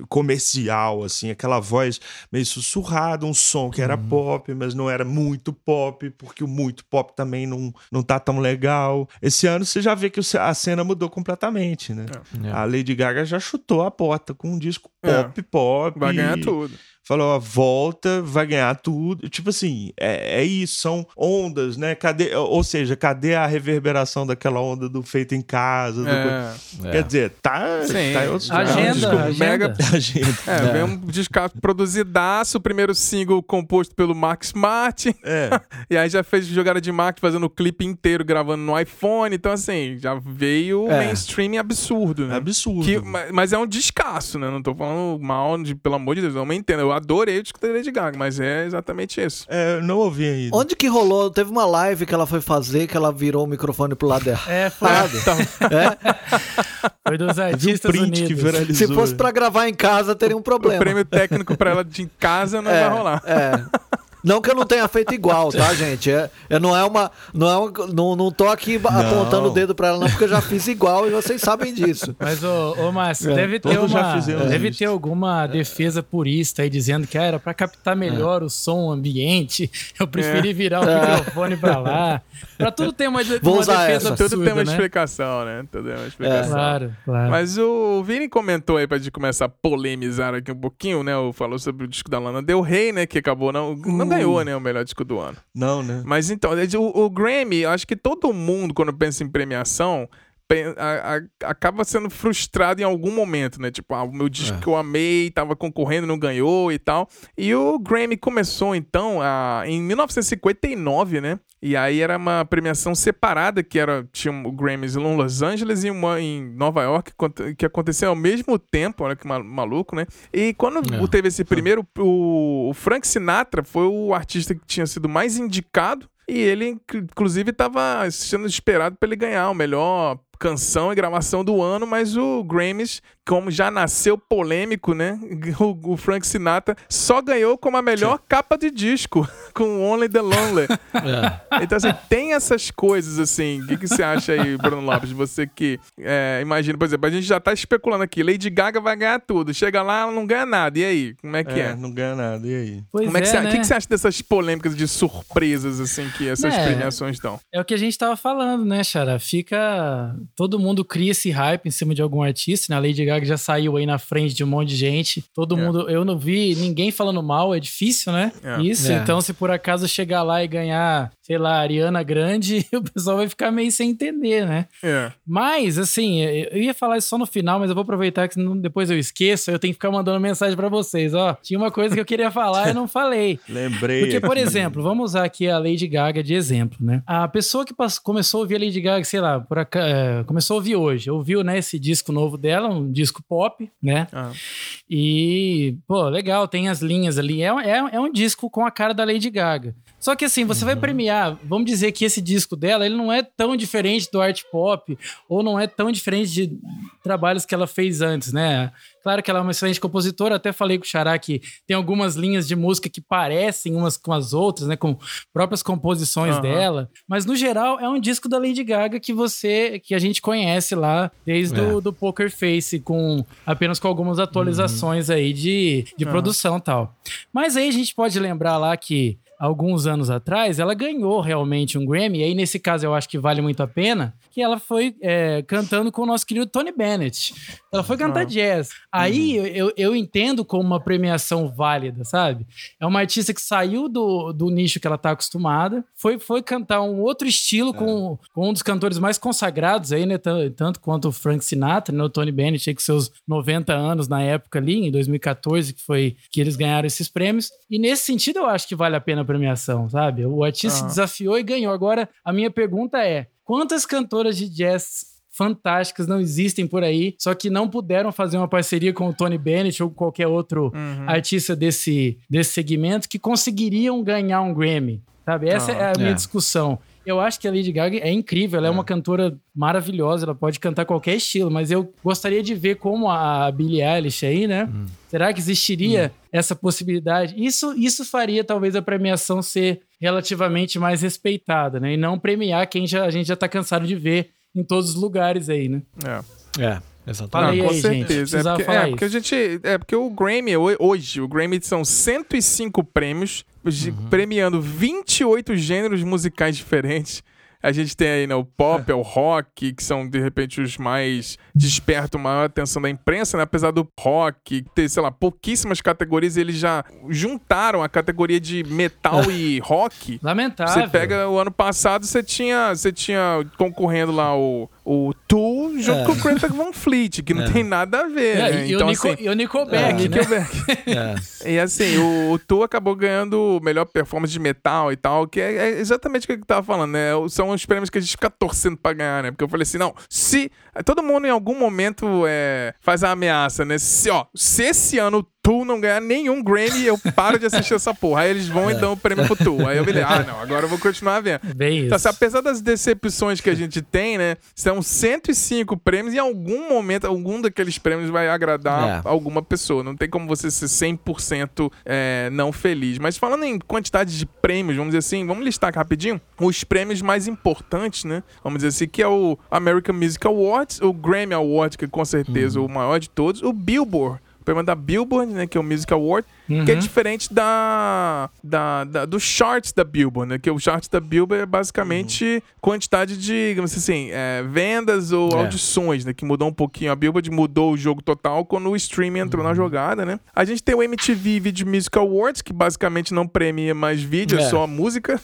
comercial, assim assim, aquela voz meio sussurrada, um som que era uhum. pop, mas não era muito pop, porque o muito pop também não, não tá tão legal. Esse ano você já vê que a cena mudou completamente, né? É. A Lady Gaga já chutou a porta com um disco pop, é. pop. Vai ganhar tudo falou, ó, volta, vai ganhar tudo. Tipo assim, é, é isso, são ondas, né? Cadê, ou seja, cadê a reverberação daquela onda do feito em casa? Do... É. Quer dizer, tá, Sim. tá em outros agenda, lugares. Agenda. Mega... (laughs) agenda. É, é. vem um disco produzidaço, o primeiro single composto pelo Max Martin. É. (laughs) e aí já fez jogada de marketing, fazendo o clipe inteiro, gravando no iPhone. Então, assim, já veio é. mainstream absurdo, né? Absurdo. Que, mas é um descasso, né? Não tô falando mal, de, pelo amor de Deus, não me entenda. Eu adorei o disco da Lady Gaga, mas é exatamente isso. É, não ouvi ainda. Onde que rolou? Teve uma live que ela foi fazer que ela virou o microfone pro lado errado. É, foi. (laughs) Então. É? Foi dos artistas um print Unidos. que viralizou. Se fosse pra gravar em casa, teria um problema. O prêmio técnico pra ela de casa não é, vai rolar. É. Não que eu não tenha feito igual, tá, (laughs) gente? É, eu não é uma. Não, é uma, não, não tô aqui não. apontando o dedo pra ela, não, porque eu já fiz igual e vocês sabem disso. Mas, ô, ô Márcio, é, deve, ter uma, deve ter alguma defesa purista aí dizendo que ah, era pra captar melhor o som ambiente. (laughs) Eu preferi é. virar o microfone pra lá. Pra tudo ter uma, uma defesa essa. Tudo tem uma né? explicação, né? Tudo tem uma explicação. Claro, claro. Mas o Vini comentou aí pra gente começar a polemizar aqui um pouquinho, né? Falou sobre o disco da Lana Del Rey, né? Que acabou não, não ganhou, né? O melhor disco do ano. Não, né? Mas então, o, o Grammy, acho que todo mundo, quando pensa em premiação, a, a, acaba sendo frustrado em algum momento, né? Tipo, ah, o meu disco é. que eu amei, tava concorrendo, não ganhou e tal. E o Grammy começou, então, a, em 1959, né? E aí era uma premiação separada, que era tinha o Grammys em Los Angeles e uma em Nova York, que aconteceu ao mesmo tempo, olha que maluco, né? E quando é. teve esse primeiro, o, o Frank Sinatra foi o artista que tinha sido mais indicado e ele, inclusive, estava sendo esperado para ele ganhar o melhor canção e gravação do ano, mas o Grammys, como já nasceu polêmico, né? (laughs) O, o Frank Sinatra só ganhou como a melhor capa de disco, (laughs) com Only the Lonely. É. Então, assim, tem essas coisas, assim. O que, que você acha aí, Bruno Lopes? Você que é, imagina, por exemplo, a gente já tá especulando aqui, Lady Gaga vai ganhar tudo. Chega lá, ela não ganha nada. E aí? Como é que é? é? Não ganha nada. E aí? Pois como é, que você, né? O que, que você acha dessas polêmicas de surpresas, assim, que essas é, premiações dão? É o que a gente tava falando, né, Xara? Fica todo mundo cria esse hype em cima de algum artista, né? A Lady Gaga já saiu aí na frente de um monte de gente. Todo é. mundo, eu não vi ninguém falando mal, é difícil, né? É. Isso, é. então se por acaso chegar lá e ganhar, sei lá, Ariana Grande, (laughs) o pessoal vai ficar meio sem entender, né? É. Mas, assim, eu ia falar isso só no final, mas eu vou aproveitar que depois eu esqueço, eu tenho que ficar mandando mensagem para vocês, ó. Tinha uma coisa que eu queria falar e não falei. (laughs) Lembrei. Porque, por exemplo, vamos usar aqui a Lady Gaga de exemplo, né? A pessoa que começou a ouvir a Lady Gaga, sei lá, por acaso, é, começou a ouvir hoje, ouviu, né, esse disco novo dela, um disco pop, né? Ah. E, pô, legal, tem as linhas ali. É, é, é um disco com a cara da Lady Gaga. Só que assim, você uhum. vai premiar, vamos dizer que esse disco dela, ele não é tão diferente do art pop, ou não é tão diferente de trabalhos que ela fez antes, né? Claro que ela é uma excelente compositora, até falei com o Xará que tem algumas linhas de música que parecem umas com as outras, né? Com próprias composições uhum. dela. Mas no geral é um disco da Lady Gaga que você, que a gente conhece lá desde é. o do Poker Face, com apenas com algumas atualizações uhum. aí de, de uhum. produção e tal. Mas aí a gente pode lembrar lá que alguns anos atrás, ela ganhou realmente um Grammy, e aí nesse caso eu acho que vale muito a pena, que ela foi é, cantando com o nosso querido Tony Bennett. Ela foi cantar ah. jazz. Aí uhum. eu, eu entendo como uma premiação válida, sabe? É uma artista que saiu do, do nicho que ela tá acostumada, foi, foi cantar um outro estilo é. com, com um dos cantores mais consagrados aí, né? Tanto quanto o Frank Sinatra, né? O Tony Bennett aí com seus 90 anos na época ali, em 2014, que foi que eles ganharam esses prêmios. E nesse sentido eu acho que vale a pena premiação, sabe? O artista ah. desafiou e ganhou. Agora, a minha pergunta é: Quantas cantoras de jazz fantásticas não existem por aí, só que não puderam fazer uma parceria com o Tony Bennett ou qualquer outro uhum. artista desse, desse segmento que conseguiriam ganhar um Grammy, sabe? Essa oh, é a minha é. discussão. Eu acho que a Lady Gaga é incrível, ela é. é. uma cantora maravilhosa, ela pode cantar qualquer estilo, mas eu gostaria de ver como a Billie Eilish aí, né? Hum. Será que existiria hum. essa possibilidade? Isso, isso faria talvez a premiação ser relativamente mais respeitada, né? E não premiar quem já, a gente já tá cansado de ver em todos os lugares aí, né? É. É. Exatamente. Não, com certeza. É porque, é porque, a gente. É porque o Grammy, hoje, o Grammy são 105 prêmios, uhum. premiando 28 gêneros musicais diferentes. A gente tem aí né, o pop, é. o rock, que são de repente os mais despertam maior atenção da imprensa, né? Apesar do rock ter, sei lá, pouquíssimas categorias, eles já juntaram a categoria de metal (laughs) e rock. Lamentável. Você pega o ano passado, você tinha, você tinha concorrendo lá o o Tool junto é. com o Greta Van Fleet, que não é. tem nada a ver. É, né? e, então, o Nico, assim, e o Nickelback, é, né? (laughs) É. E assim, o, o Tool acabou ganhando melhor performance de metal e tal, que é, é exatamente o que eu tava falando, né? São os prêmios que a gente fica torcendo pra ganhar, né? Porque eu falei assim, não, se... Todo mundo em algum momento é, faz a ameaça, né? Se, ó, se esse ano Tu não ganhar nenhum Grammy, eu paro de assistir essa porra. Aí eles vão e dão o prêmio pro Tu. Aí eu falei, ah, não, agora eu vou continuar vendo. Bem então, assim, apesar das decepções que a gente tem, né? São 105 prêmios e em algum momento, algum daqueles prêmios vai agradar é. alguma pessoa. Não tem como você ser 100% é, não feliz. Mas falando em quantidade de prêmios, vamos dizer assim, vamos listar rapidinho os prêmios mais importantes, né? Vamos dizer assim, que é o American Music Awards, o Grammy Award, que com certeza uhum. é o maior de todos, o Billboard prêmio da Billboard, né, que é o Music Award, uhum. que é diferente da, da, da, do charts da Billboard, né? Que o charts da Billboard é basicamente uhum. quantidade de, digamos assim, é, vendas ou é. audições, né? Que mudou um pouquinho. A Billboard mudou o jogo total quando o streaming entrou uhum. na jogada, né? A gente tem o MTV Video Music Awards, que basicamente não premia mais vídeo, é, é só a música.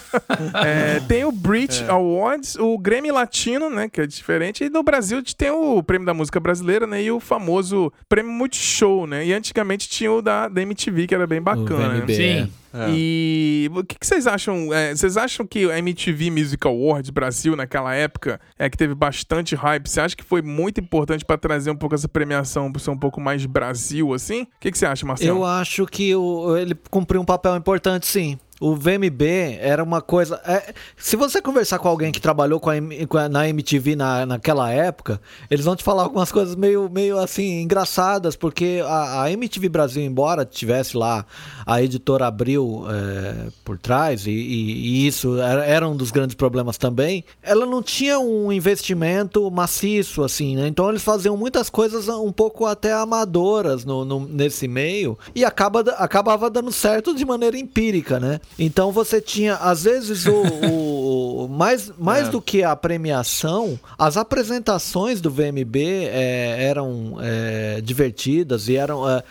(laughs) é, tem o Brit é. Awards, o Grammy Latino, né? Que é diferente. E no Brasil a gente tem o Prêmio da Música Brasileira, né? E o famoso Prêmio Multishow, né? E antigamente tinha o da, da MTV, que era bem bacana. Né? Sim. É. E o que, que, vocês acham? É, vocês acham que a MTV Music Awards Brasil naquela época é que teve bastante hype? Você acha que foi muito importante para trazer um pouco essa premiação para ser um pouco mais Brasil assim? O que, que você acha, Marcelo? Eu acho que o, ele cumpriu um papel importante, sim o VMB era uma coisa. É, se você conversar com alguém que trabalhou com a, na MTV na, naquela época, eles vão te falar algumas coisas meio, meio assim, engraçadas, porque a, a MTV Brasil, embora tivesse lá a editora Abril é, por trás, e, e, e isso era, era, um dos grandes problemas também, ela não tinha um investimento maciço, assim, né? Então eles faziam muitas coisas um pouco até amadoras no, no nesse meio, e acaba, acabava dando certo de maneira empírica, né? Então você tinha, às vezes, o, o mais, mais é. do que a premiação, as apresentações do VMB é, eram é, divertidas e eram. É,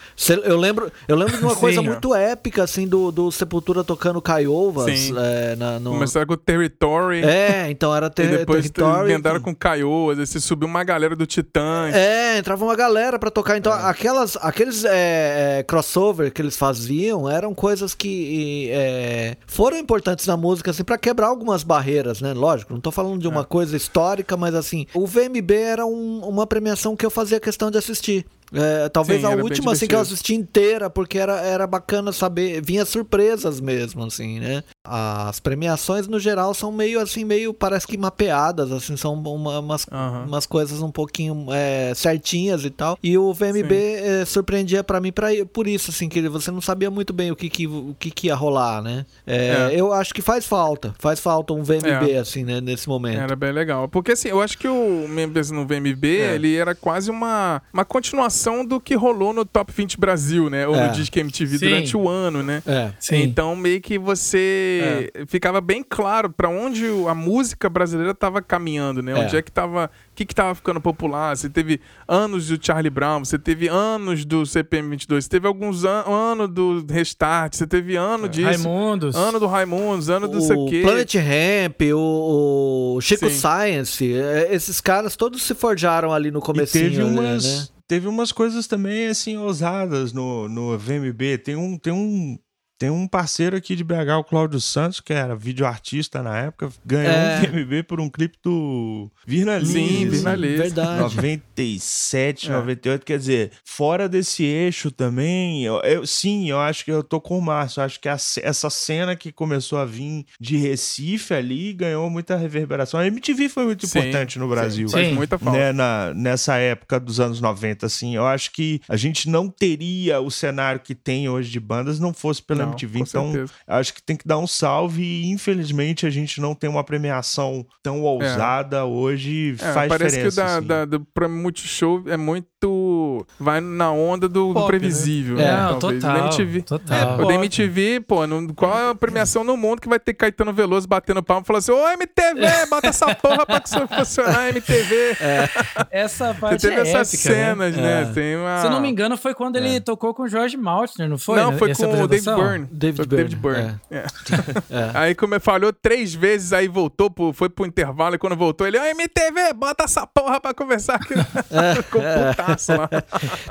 eu lembro, eu lembro de uma (laughs) coisa muito épica assim do, do Sepultura tocando Caiovas. É, na, no... Começaram com o Territory. É, então era ter, (laughs) e depois Territory. Andaram com Caiovas, aí você subiu uma galera do Titãs. É, entrava uma galera para tocar. Então, é. aquelas, aqueles crossover que eles faziam eram coisas que é, foram importantes na música, assim, para quebrar algumas barreiras, né? Lógico, não tô falando de uma é. coisa histórica, mas assim, o VMB era um, uma premiação que eu fazia questão de assistir. É, talvez Sim, a última assim que eu assisti inteira, porque era, era bacana saber, vinha surpresas mesmo, assim, né? As premiações no geral são meio assim, meio parece que mapeadas, assim, são uma, umas, uhum. umas coisas um pouquinho é, certinhas e tal. E o VMB é, surpreendia para mim pra, por isso, assim, que você não sabia muito bem o que, que, o que, que ia rolar, né? É, é. eu acho que faz falta, faz falta um VMB, é. assim, né, nesse momento. Era bem legal. Porque assim, eu acho que o membros no VMB, ele era quase uma, uma continuação do que rolou no Top 20 Brasil, né? Ou é. no Disque MTV Sim. durante o ano, né? É. Então meio que você é. ficava bem claro para onde a música brasileira estava caminhando, né? É. Onde é que tava o que estava ficando popular. Você teve anos do Charlie Brown, você teve anos do CPM 22, você teve alguns an anos do Restart, você teve ano é. disso. Raimundos. Ano do Raimundos, ano do sei quê. Planet Ramp, o, o Chico Sim. Science, esses caras todos se forjaram ali no começo. Teve umas, né? teve umas coisas também, assim, ousadas no, no VMB. Tem um, tem um tem um parceiro aqui de BH, o Cláudio Santos, que era videoartista na época, ganhou é. um VMB por um clipe do Virna Sim, Virna Verdade. 97, é. 98. Quer dizer, fora desse eixo também, eu, eu, sim, eu acho que eu tô com o Márcio. Acho que a, essa cena que começou a vir de Recife ali ganhou muita reverberação. A MTV foi muito sim, importante no Brasil. Sim, faz muita falta. Né, na, nessa época dos anos 90, assim. Eu acho que a gente não teria o cenário que tem hoje de bandas não fosse pela não. MTV. então, certeza. acho que tem que dar um salve e infelizmente a gente não tem uma premiação tão é. ousada é. hoje. É, faz parece diferença. Parece que o da, assim. da, do Prêmio Multishow é muito. vai na onda do, do previsível. Né? É, talvez. total. Da MTV. Total. É, o da MTV, pô, não, qual é a premiação no mundo que vai ter Caetano Veloso batendo palma e falando assim: Ô MTV, (laughs) bota essa porra pra funcionar, MTV. É. Essa parte Você teve é essas épica, né? cenas, né? né? Tem uma... Se eu não me engano, foi quando ele tocou com o George Maltner, não foi? Não, foi com o Dave Byrne. David Byrne. David Byrne. É. É. (laughs) é. Aí como falhou três vezes, aí voltou, pro, foi pro intervalo, e quando voltou, ele, ó, MTV, bota essa porra pra conversar aqui. É. (laughs) Com putaço lá.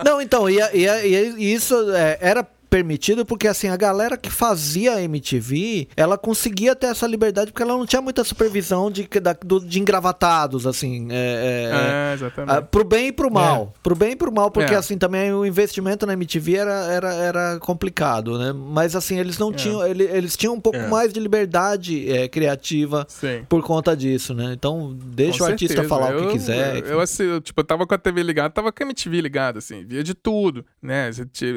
Não, então, e, e, e isso é, era permitido porque assim a galera que fazia a MTV ela conseguia ter essa liberdade porque ela não tinha muita supervisão de, de, de engravatados assim é, é, é exatamente a, pro bem e pro mal é. pro bem e pro mal porque é. assim também o investimento na MTV era, era, era complicado né mas assim eles não é. tinham ele, eles tinham um pouco é. mais de liberdade criativa Sim. por conta disso né então deixa com o artista certeza. falar eu, o que quiser eu, eu assim eu, tipo eu tava com a TV ligada tava com a MTV ligada assim via de tudo né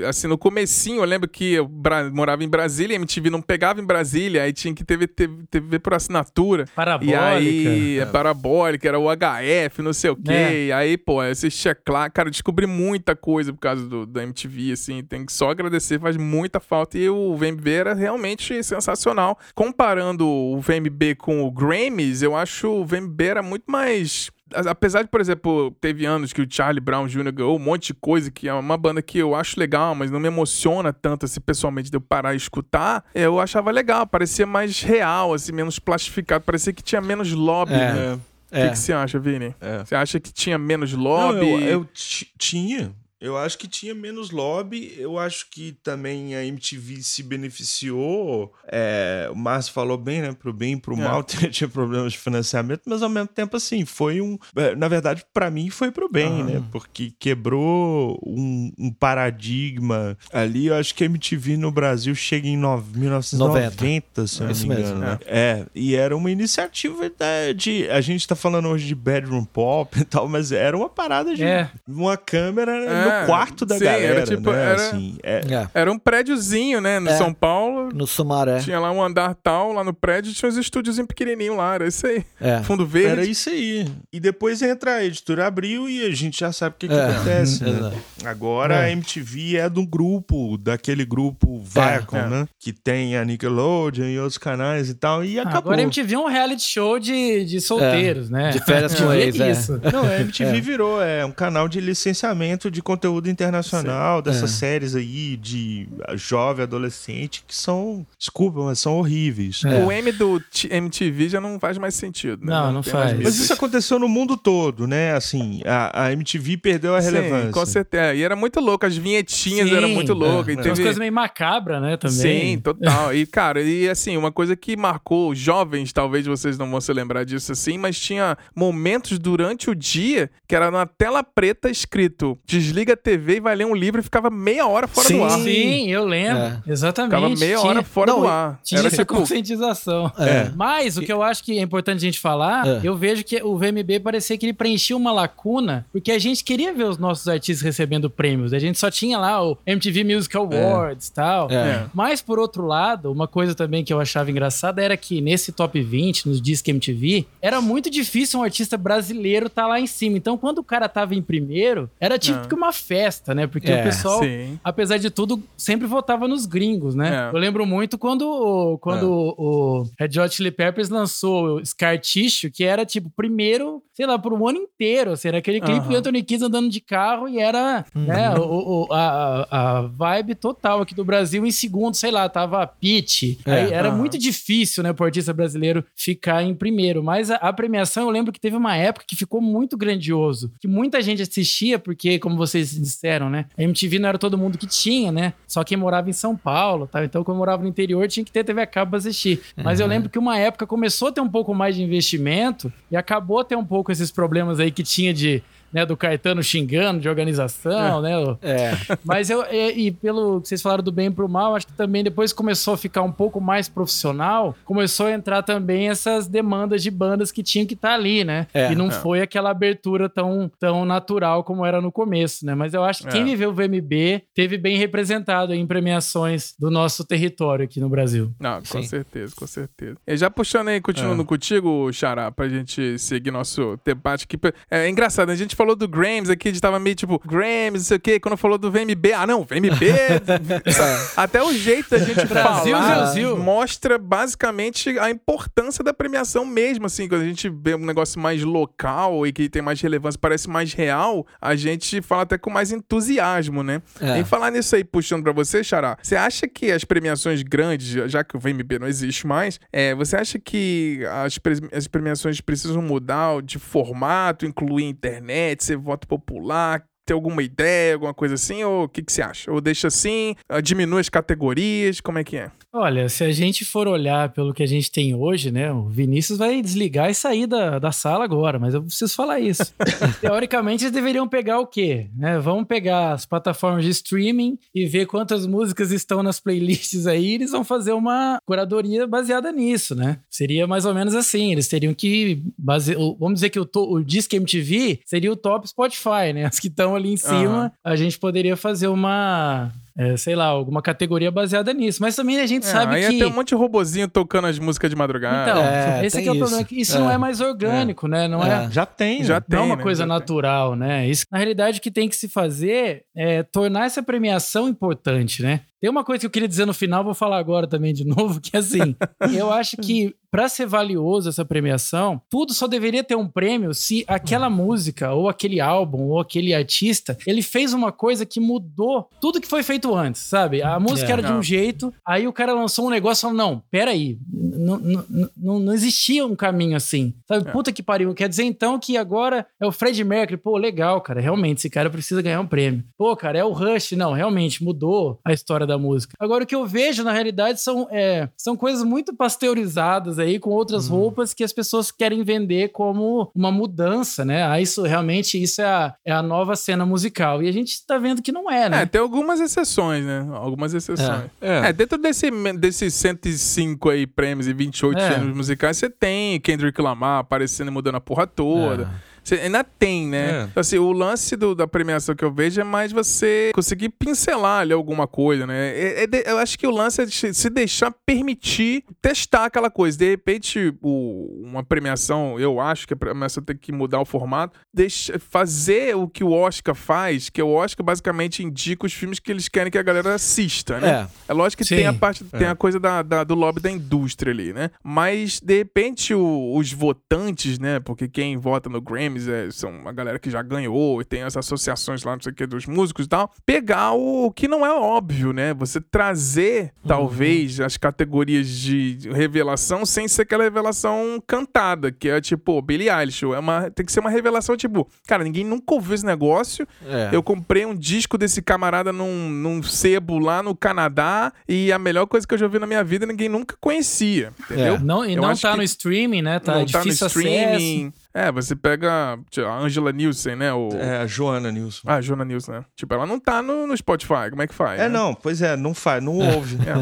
assim no comecinho eu lembro que eu morava em Brasília, a MTV não pegava em Brasília, aí tinha que ter TV por assinatura. Parabólica. E aí, é. parabólica, era o HF, não sei o quê. É. E aí, pô, assistia, claro, cara, descobri muita coisa por causa do, da MTV, assim, tem que só agradecer, faz muita falta. E o VMB era realmente sensacional. Comparando o VMB com o Grammys, eu acho o VMB era muito mais apesar de, por exemplo, teve anos que o Charlie Brown Jr. ganhou um monte de coisa, que é uma banda que eu acho legal, mas não me emociona tanto assim pessoalmente de eu parar e escutar, eu achava legal, parecia mais real, assim, menos plastificado, parecia que tinha menos lobby, é. né? O é. que, que você acha, Vini? É. Você acha que tinha menos lobby? Não, eu, eu tinha. Eu acho que tinha menos lobby. Eu acho que também a MTV se beneficiou. É, o Márcio falou bem, né? Pro bem e pro é. mal, (laughs) tinha problemas de financiamento, mas ao mesmo tempo, assim, foi um. É, na verdade, para mim foi pro bem, né? Porque quebrou um, um, paradigma ali. Eu acho que a MTV no Brasil chega em no, 1990, se eu não me engano. Mesmo, né? É, e era uma iniciativa de. A gente tá falando hoje de bedroom pop e tal, mas era uma parada de é. uma câmera. No é, quarto da sim, galera, era tipo, né? Era, assim, é... é. era um prédiozinho, né? No é. São Paulo. No Sumaré. Tinha lá um andar tal, lá no prédio tinha uns estúdios pequenininhos lá, era isso aí. É. Fundo verde. Era isso aí. E depois entra a editora Abril e a gente já sabe o que, que é. acontece, né? Agora a MTV é do grupo, daquele grupo Viacom, né? Que tem a Nickelodeon e outros canais e tal, e acabou. Agora a MTV é um reality show de, de solteiros, né? De férias (laughs) com ex, é. Isso. Não, a (laughs) MTV virou, é um canal de licenciamento de conteúdo conteúdo internacional Sim. dessas é. séries aí de jovem, adolescente, que são, desculpa, mas são horríveis. É. O M do MTV já não faz mais sentido. Né? Não, não, não faz. Mas isso aconteceu no mundo todo, né? Assim, a, a MTV perdeu a Sim, relevância. com certeza. E era muito louco, as vinhetinhas Sim, eram muito loucas. É. E teve... Umas coisas meio macabras, né, também. Sim, (laughs) total. e, cara, e assim, uma coisa que marcou jovens, talvez vocês não vão se lembrar disso assim, mas tinha momentos durante o dia que era na tela preta escrito desliga liga a TV e vai ler um livro e ficava meia hora fora sim, do ar. Sim, eu lembro. É. Exatamente. Ficava meia tinha, hora fora não, do ar. Tinha Era essa tipo... conscientização. É. Mas o que eu acho que é importante a gente falar, é. eu vejo que o VMB parecia que ele preenchia uma lacuna, porque a gente queria ver os nossos artistas recebendo prêmios. A gente só tinha lá o MTV Music Awards e é. tal. É. Mas, por outro lado, uma coisa também que eu achava engraçada era que nesse top 20, nos Disque MTV, era muito difícil um artista brasileiro estar tá lá em cima. Então, quando o cara tava em primeiro, era tipo ah. que uma festa, né? Porque é, o pessoal, sim. apesar de tudo, sempre votava nos gringos, né? É. Eu lembro muito quando, quando é. o Red Hot Chili Peppers lançou o Scar Tissue, que era tipo, primeiro, sei lá, por um ano inteiro. Assim, era aquele clipe do Anthony Kiss andando de carro e era uhum. né, o, o, a, a vibe total aqui do Brasil. Em segundo, sei lá, tava Pitch. É. era uhum. muito difícil, né, pro artista brasileiro ficar em primeiro. Mas a, a premiação, eu lembro que teve uma época que ficou muito grandioso. Que muita gente assistia, porque, como vocês disseram, né? A MTV não era todo mundo que tinha, né? Só quem morava em São Paulo, tá? Então, quando morava no interior, tinha que ter TV a cabo pra assistir. Mas uhum. eu lembro que uma época começou a ter um pouco mais de investimento e acabou a ter um pouco esses problemas aí que tinha de né, do Caetano xingando de organização, é. né? É. Mas eu, e, e, pelo que vocês falaram do bem pro mal, acho que também depois começou a ficar um pouco mais profissional, começou a entrar também essas demandas de bandas que tinham que estar tá ali, né? É. E não é. foi aquela abertura tão, tão natural como era no começo, né? Mas eu acho que quem é. viveu o VMB teve bem representado em premiações do nosso território aqui no Brasil. Não, com Sim. certeza, com certeza. E já puxando aí, continuando é. contigo, Xará, pra gente seguir nosso debate aqui. É engraçado, a gente falou do Grams aqui, a gente tava meio tipo, Grams, não sei o quê. Quando falou do VMB, ah, não, VMB. (laughs) Até o jeito da gente Brasil, falar Brasil. mostra basicamente a importância da premiação mesmo, assim. Quando a gente vê um negócio mais local e que tem mais relevância, parece mais real, a gente fala até com mais entusiasmo, né? É. Em falar nisso aí, puxando pra você, Xará, você acha que as premiações grandes, já que o VMB não existe mais, é, você acha que as, pre as premiações precisam mudar de formato, incluir internet? Internet, ser voto popular, ter alguma ideia, alguma coisa assim? Ou o que, que você acha? Ou deixa assim, ah, diminui as categorias, como é que é? Olha, se a gente for olhar pelo que a gente tem hoje, né? O Vinícius vai desligar e sair da, da sala agora, mas eu preciso falar isso. (laughs) Teoricamente, eles deveriam pegar o quê? Né? Vamos pegar as plataformas de streaming e ver quantas músicas estão nas playlists aí, eles vão fazer uma curadoria baseada nisso, né? Seria mais ou menos assim, eles teriam que base... vamos dizer que o, to... o Disque MTV seria o top Spotify, né? As que estão premiação ali em cima, uhum. a gente poderia fazer uma é, sei lá, alguma categoria baseada nisso. Mas também a gente é, sabe aí que. tem um monte de robozinho tocando as músicas de madrugada. Então, é, esse aqui é o problema. Que isso não é, é mais orgânico, né? Não é. é. Já tem, já tem. Não é uma né? coisa natural, né? Isso, na realidade, o que tem que se fazer é tornar essa premiação importante, né? Tem uma coisa que eu queria dizer no final, vou falar agora também de (laughs) novo, que é assim, eu acho que para ser valioso essa premiação, tudo só deveria ter um prêmio se aquela música ou aquele álbum ou aquele artista, ele fez uma coisa que mudou tudo que foi feito antes, sabe? A música é, era de um jeito, aí o cara lançou um negócio e falou, não, peraí, não, não, não, não existia um caminho assim, sabe? É. Puta que pariu, quer dizer então que agora é o Fred Mercury, pô, legal, cara, realmente, esse cara precisa ganhar um prêmio. Pô, cara, é o Rush, não, realmente, mudou a história da música. Agora, o que eu vejo, na realidade, são, é, são coisas muito pasteurizadas aí com outras uhum. roupas que as pessoas querem vender como uma mudança, né? Ah, isso realmente isso é a, é a nova cena musical. E a gente tá vendo que não é, né? É, tem algumas exceções, né? Algumas exceções. É, é. é dentro desse, desses 105 aí prêmios e 28 é. gêneros musicais, você tem Kendrick Lamar aparecendo e mudando a porra toda. É. Você ainda tem, né? É. Assim, o lance do, da premiação que eu vejo é mais você conseguir pincelar ali alguma coisa, né? É, é de, eu acho que o lance é de se deixar permitir testar aquela coisa. De repente, o, uma premiação, eu acho que a premiação tem que mudar o formato, deixa, fazer o que o Oscar faz, que o Oscar basicamente indica os filmes que eles querem que a galera assista, né? É, é lógico que Sim. tem a parte, tem a é. coisa da, da, do lobby da indústria ali, né? Mas, de repente, o, os votantes, né? Porque quem vota no Grammy Games, é, são uma galera que já ganhou e tem as associações lá, não sei o que, dos músicos e tal. Pegar o que não é óbvio, né? Você trazer, uhum. talvez, as categorias de revelação sem ser aquela revelação cantada, que é tipo, Billie Eilish. É uma, tem que ser uma revelação tipo, cara, ninguém nunca ouviu esse negócio. É. Eu comprei um disco desse camarada num, num sebo lá no Canadá e a melhor coisa que eu já ouvi na minha vida ninguém nunca conhecia, entendeu? É. Não, e eu não tá no streaming, né? Tá não difícil tá no streaming. Acesso. É, você pega tipo, a Angela Nielsen, né? O... É, a Joana Nielsen. Ah, a Joana Nielsen, né? Tipo, ela não tá no, no Spotify, como é que faz? É, né? não, pois é, não faz, não é. ouve. É.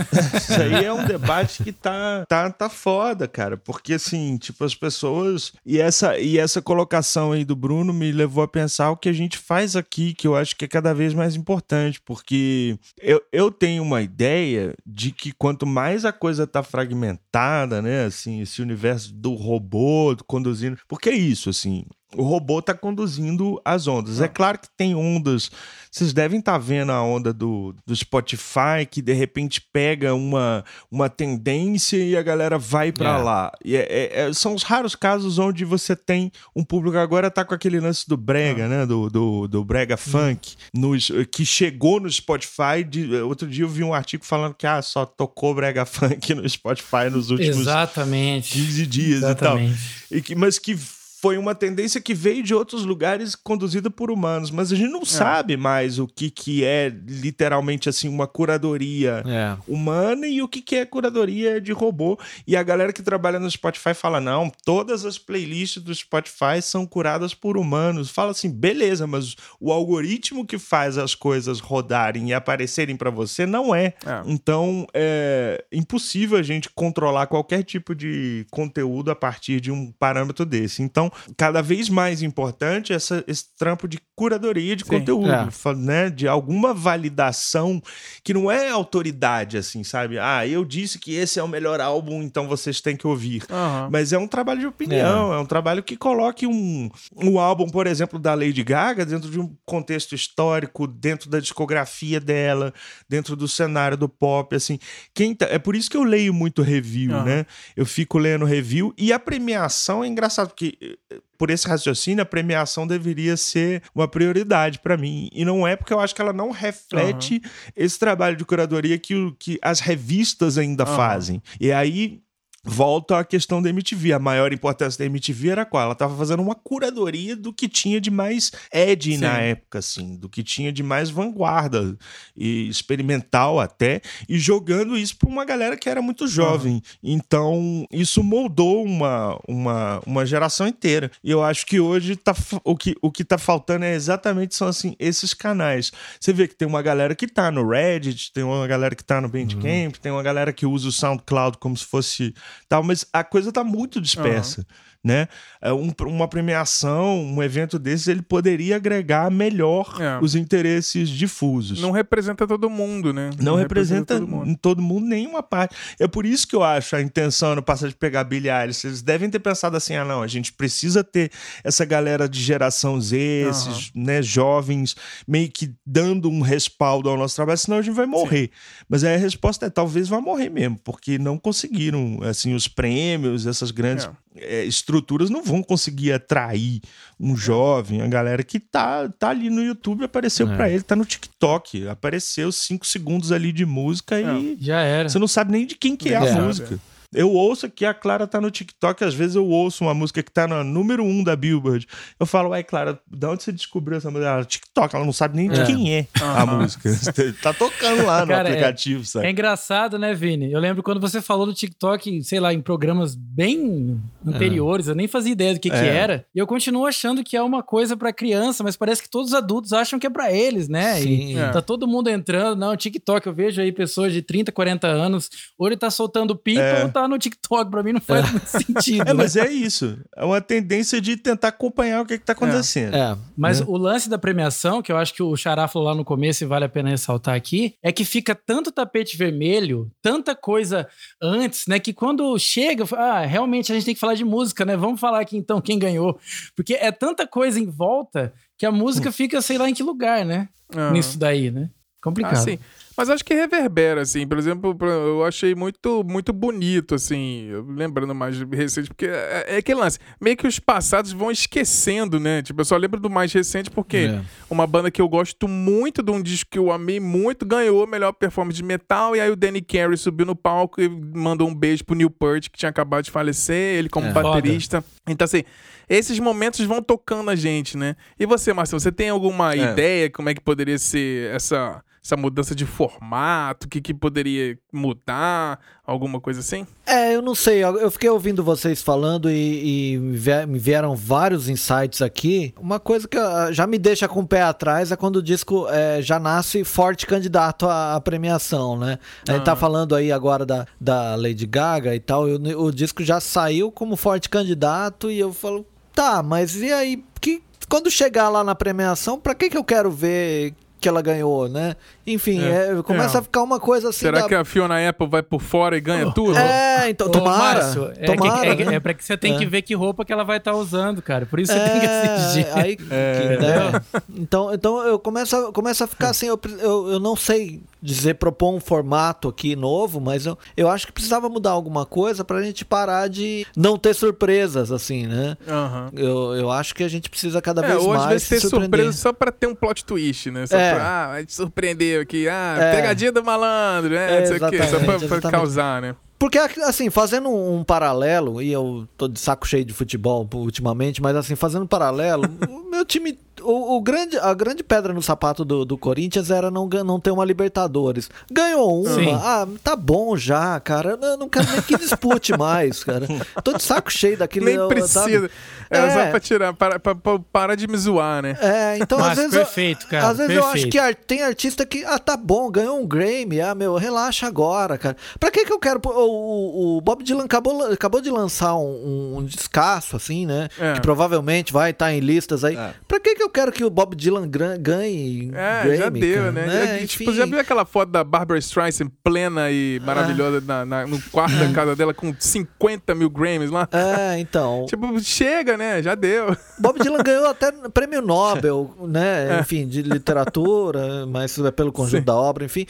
(laughs) Isso aí é um debate que tá, tá, tá foda, cara, porque assim, tipo, as pessoas... E essa, e essa colocação aí do Bruno me levou a pensar o que a gente faz aqui, que eu acho que é cada vez mais importante, porque eu, eu tenho uma ideia de que quanto mais a coisa tá fragmentada, né, assim, esse universo do robô conduzindo conduzindo. Porque é isso, assim. O robô está conduzindo as ondas. É claro que tem ondas. Vocês devem estar tá vendo a onda do, do Spotify que de repente pega uma, uma tendência e a galera vai para é. lá. E é, é, é, são os raros casos onde você tem um público. Agora tá com aquele lance do Brega, ah. né? Do, do, do Brega hum. Funk, nos, que chegou no Spotify. De, outro dia eu vi um artigo falando que ah, só tocou Brega (laughs) Funk no Spotify nos últimos Exatamente. 15 dias Exatamente. e tal. E que, mas que foi uma tendência que veio de outros lugares conduzida por humanos, mas a gente não é. sabe mais o que, que é literalmente assim uma curadoria é. humana e o que, que é curadoria de robô. E a galera que trabalha no Spotify fala: não, todas as playlists do Spotify são curadas por humanos. Fala assim, beleza, mas o algoritmo que faz as coisas rodarem e aparecerem para você não é. é. Então é impossível a gente controlar qualquer tipo de conteúdo a partir de um parâmetro desse. Então, cada vez mais importante essa, esse trampo de curadoria de Sim, conteúdo, é. né? De alguma validação que não é autoridade, assim, sabe? Ah, eu disse que esse é o melhor álbum, então vocês têm que ouvir. Uhum. Mas é um trabalho de opinião, é, é um trabalho que coloque um, um álbum, por exemplo, da Lady Gaga dentro de um contexto histórico, dentro da discografia dela, dentro do cenário do pop, assim. Quem tá... É por isso que eu leio muito review, uhum. né? Eu fico lendo review e a premiação é engraçado, porque por esse raciocínio, a premiação deveria ser uma prioridade para mim. E não é porque eu acho que ela não reflete uhum. esse trabalho de curadoria que, que as revistas ainda uhum. fazem. E aí volta à questão da MTV. A maior importância da MTV era qual? Ela estava fazendo uma curadoria do que tinha de mais edgy Sim. na época, assim, do que tinha de mais vanguarda e experimental até, e jogando isso para uma galera que era muito jovem. Uhum. Então, isso moldou uma, uma, uma geração inteira. E eu acho que hoje tá, o, que, o que tá faltando é exatamente são assim, esses canais. Você vê que tem uma galera que tá no Reddit, tem uma galera que tá no Bandcamp, uhum. tem uma galera que usa o SoundCloud como se fosse tal, mas a coisa tá muito dispersa. Uhum né? É um, uma premiação, um evento desses, ele poderia agregar melhor é. os interesses difusos. Não representa todo mundo, né? Não, Não representa, representa, todo, mundo. todo mundo nenhuma parte. É por isso que eu acho a intenção no passar de pegar bilhares. Eles devem ter pensado assim: ah, não, a gente precisa ter essa galera de geração Z, uhum. esses né, jovens, meio que dando um respaldo ao nosso trabalho, senão a gente vai morrer. Sim. Mas aí a resposta é: talvez vá morrer mesmo, porque não conseguiram assim, os prêmios, essas grandes. É é, estruturas não vão conseguir atrair um jovem, a galera que tá, tá ali no YouTube, apareceu é. para ele, tá no TikTok, apareceu cinco segundos ali de música e já era. Você não sabe nem de quem que é, é a música. Eu ouço aqui, a Clara tá no TikTok, às vezes eu ouço uma música que tá no número um da Billboard. Eu falo, uai, Clara, de onde você descobriu essa música? Ela, TikTok, ela não sabe nem de é. quem é uhum. a música. (laughs) tá tocando lá no Cara, é aplicativo, é, sabe? É engraçado, né, Vini? Eu lembro quando você falou do TikTok, sei lá, em programas bem anteriores, é. eu nem fazia ideia do que, que é. era. E eu continuo achando que é uma coisa para criança, mas parece que todos os adultos acham que é para eles, né? Sim. E é. tá todo mundo entrando. Não, TikTok, eu vejo aí pessoas de 30, 40 anos, ou ele tá soltando pipa ou tá no TikTok pra mim não faz é. muito sentido. (laughs) É, né? mas é isso. É uma tendência de tentar acompanhar o que, é que tá acontecendo. É, mas né? o lance da premiação, que eu acho que o Xará falou lá no começo e vale a pena ressaltar aqui, é que fica tanto tapete vermelho, tanta coisa antes, né? Que quando chega, ah, realmente a gente tem que falar de música, né? Vamos falar aqui então quem ganhou. Porque é tanta coisa em volta que a música hum. fica, sei lá em que lugar, né? Uhum. Nisso daí, né? Complicado. Ah, sim. Mas acho que reverbera, assim. Por exemplo, eu achei muito, muito bonito, assim. Lembrando mais recente, porque é, é aquele lance. Meio que os passados vão esquecendo, né? Tipo, eu só lembro do mais recente porque é. uma banda que eu gosto muito, de um disco que eu amei muito, ganhou a melhor performance de metal. E aí o Danny Carey subiu no palco e mandou um beijo pro Neil Peart, que tinha acabado de falecer, ele como é. baterista. Foda. Então, assim, esses momentos vão tocando a gente, né? E você, Marcelo, você tem alguma é. ideia como é que poderia ser essa essa mudança de formato, o que, que poderia mudar, alguma coisa assim? É, eu não sei. Eu fiquei ouvindo vocês falando e, e me vieram vários insights aqui. Uma coisa que ah, já me deixa com o pé atrás é quando o disco é, já nasce forte candidato à, à premiação, né? A gente tá falando aí agora da, da Lady Gaga e tal. E o, o disco já saiu como forte candidato e eu falo, tá, mas e aí? Que, quando chegar lá na premiação, para que, que eu quero ver que ela ganhou, né? Enfim, é. É, começa é. a ficar uma coisa assim. Será da... que a Fiona Apple vai por fora e ganha tudo? É, então, Ô, tomara. Márcio, é, tomara, que, é, né? é pra que você tem que é. ver que roupa que ela vai estar tá usando, cara. Por isso você tem que é, assistir. Aí, que, né? então, então eu começo a, começo a ficar assim, eu, eu, eu não sei dizer propor um formato aqui novo, mas eu, eu acho que precisava mudar alguma coisa pra gente parar de não ter surpresas, assim, né? Uhum. Eu, eu acho que a gente precisa cada vez é, ou mais. Às vezes ter surpresa só pra ter um plot twist, né? Só é. pra, ah, vai te surpreender aqui, ah, é. pegadinha do malandro, né? É, só pra, pra causar, né? Porque, assim, fazendo um paralelo, e eu tô de saco cheio de futebol ultimamente, mas assim, fazendo um paralelo, (laughs) o meu time o, o, grande, a grande pedra no sapato do, do Corinthians era não, não ter uma Libertadores. Ganhou uma. Sim. Ah, tá bom já, cara. Eu não quero nem que dispute mais, cara. Tô de saco cheio daquele. Nem precisa. É, é só pra tirar, para, para, para de me zoar, né? É, então Mas, às vezes. Perfeito, cara. Às vezes perfeito. eu acho que tem artista que. Ah, tá bom, ganhou um Grammy. Ah, meu, relaxa agora, cara. Pra que que eu quero. O, o, o Bob Dylan acabou, acabou de lançar um, um descasso, assim, né? É. Que provavelmente vai estar tá em listas aí. É. Pra que que eu quero que o Bob Dylan ganhe É, Grammy, já deu, cara, né? né? tipo, já viu aquela foto da Barbara Streisand plena e maravilhosa é. na, na, no quarto da casa dela com 50 mil Grammys lá? É, então. (laughs) tipo, chega, né? Já deu. Bob Dylan ganhou até prêmio Nobel, (laughs) né? É. Enfim, de literatura, mas é pelo conjunto Sim. da obra, enfim.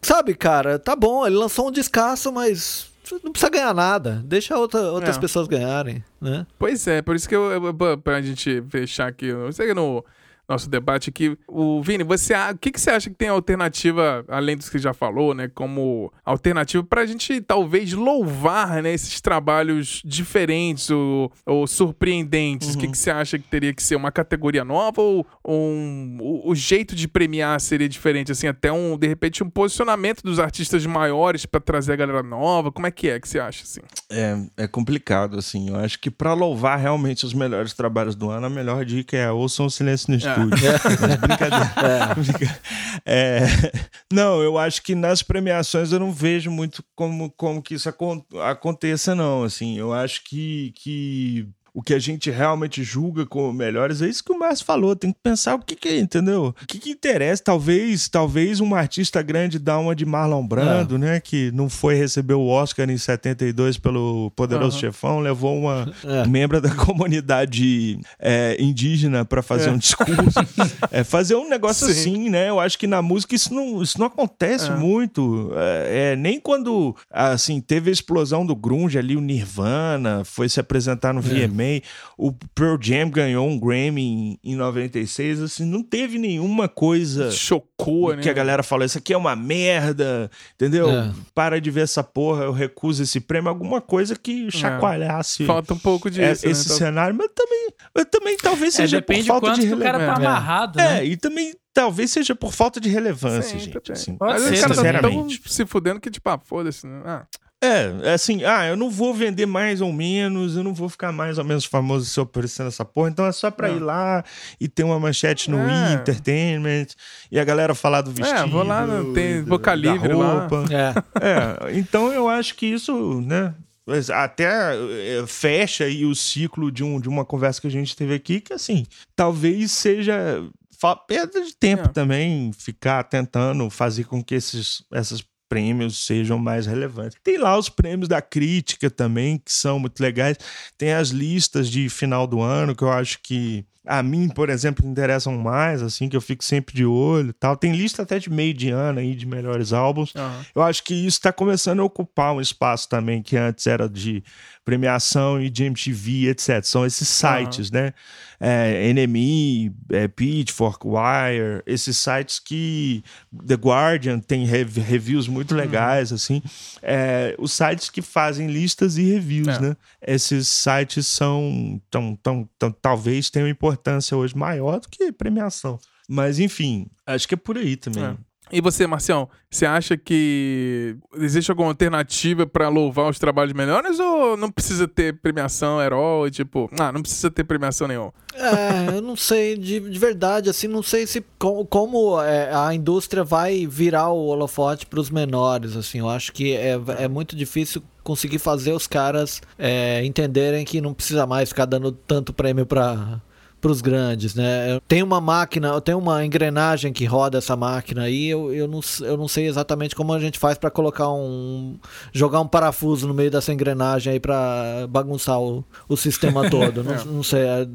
Sabe, cara, tá bom, ele lançou um descasso, mas não precisa ganhar nada. Deixa outra, outras é. pessoas ganharem, né? Pois é, por isso que eu, eu pra gente fechar aqui, eu sei que no nosso debate aqui. O Vini, você, o que, que você acha que tem alternativa, além dos que já falou, né? Como alternativa para a gente talvez louvar né, esses trabalhos diferentes ou, ou surpreendentes? O uhum. que, que você acha que teria que ser? Uma categoria nova ou um, o, o, jeito de premiar seria diferente? Assim, até um, de repente, um posicionamento dos artistas maiores para trazer a galera nova? Como é que é que você acha, assim? É, é complicado, assim. Eu acho que para louvar realmente os melhores trabalhos do ano, a melhor dica é ouçam o Silêncio no Estúdio estúdio. Mas brincadeira. É. não, eu acho que nas premiações eu não vejo muito como, como que isso aconteça, não. Assim, eu acho que, que o que a gente realmente julga como melhores, é isso que o Márcio falou, tem que pensar o que que é, entendeu? O que que interessa, talvez, talvez um artista grande dá uma de Marlon Brando, é. né, que não foi receber o Oscar em 72 pelo Poderoso uhum. Chefão, levou uma (laughs) é. membro da (laughs) comunidade é, indígena para fazer é. um discurso, (laughs) é, fazer um negócio Sim. assim, né, eu acho que na música isso não, isso não acontece é. muito, é, nem quando, assim, teve a explosão do grunge ali, o Nirvana foi se apresentar no VMA, também. O Pearl Jam ganhou um Grammy em, em 96, assim, não teve nenhuma coisa chocou, que né? a galera falou isso aqui é uma merda, entendeu? É. Para de ver essa porra, eu recuso esse prêmio, alguma coisa que é. chacoalhasse. É. Falta um pouco disso, é, esse né? cenário, mas também, mas também talvez é, seja por falta de relevância. o cara tá amarrado, né? É, e também talvez seja por falta de relevância, Sim, gente. Assim, Mas ser, os caras estão se fudendo que, tipo, ah, foda-se. Né? Ah, é, é assim, ah, eu não vou vender mais ou menos, eu não vou ficar mais ou menos famoso se eu aparecer essa porra, então é só pra é. ir lá e ter uma manchete no é. Entertainment e a galera falar do vestido. É, vou lá, tem boca livre roupa. lá. É. é, então eu acho que isso, né, até é, fecha aí o ciclo de, um, de uma conversa que a gente teve aqui, que assim, talvez seja perda de tempo é. também ficar tentando fazer com que esses, essas prêmios sejam mais relevantes. Tem lá os prêmios da crítica também, que são muito legais. Tem as listas de final do ano, que eu acho que a mim, por exemplo, interessam mais, assim, que eu fico sempre de olho tal. Tem lista até de meio de ano aí de melhores álbuns. Uhum. Eu acho que isso está começando a ocupar um espaço também que antes era de premiação e de MTV, etc. São esses sites, uhum. né? É, NME, é, Pitchfork, Wire, esses sites que The Guardian tem reviews muito uhum. legais, assim. É, os sites que fazem listas e reviews, é. né? Esses sites são tão, tão, tão, talvez tenham importância hoje maior do que premiação. Mas enfim, acho que é por aí também. É. E você, Marcião, você acha que existe alguma alternativa para louvar os trabalhos melhores ou não precisa ter premiação herói? Tipo, ah, não precisa ter premiação nenhuma? É, eu não sei, de, de verdade, assim, não sei se como, como é, a indústria vai virar o holofote para os menores, assim, eu acho que é, é muito difícil conseguir fazer os caras é, entenderem que não precisa mais ficar dando tanto prêmio para para os grandes, né? Tem uma máquina, tem uma engrenagem que roda essa máquina aí, eu, eu, não, eu não sei exatamente como a gente faz para colocar um. jogar um parafuso no meio dessa engrenagem aí para bagunçar o, o sistema (laughs) todo. não, não, sei, é,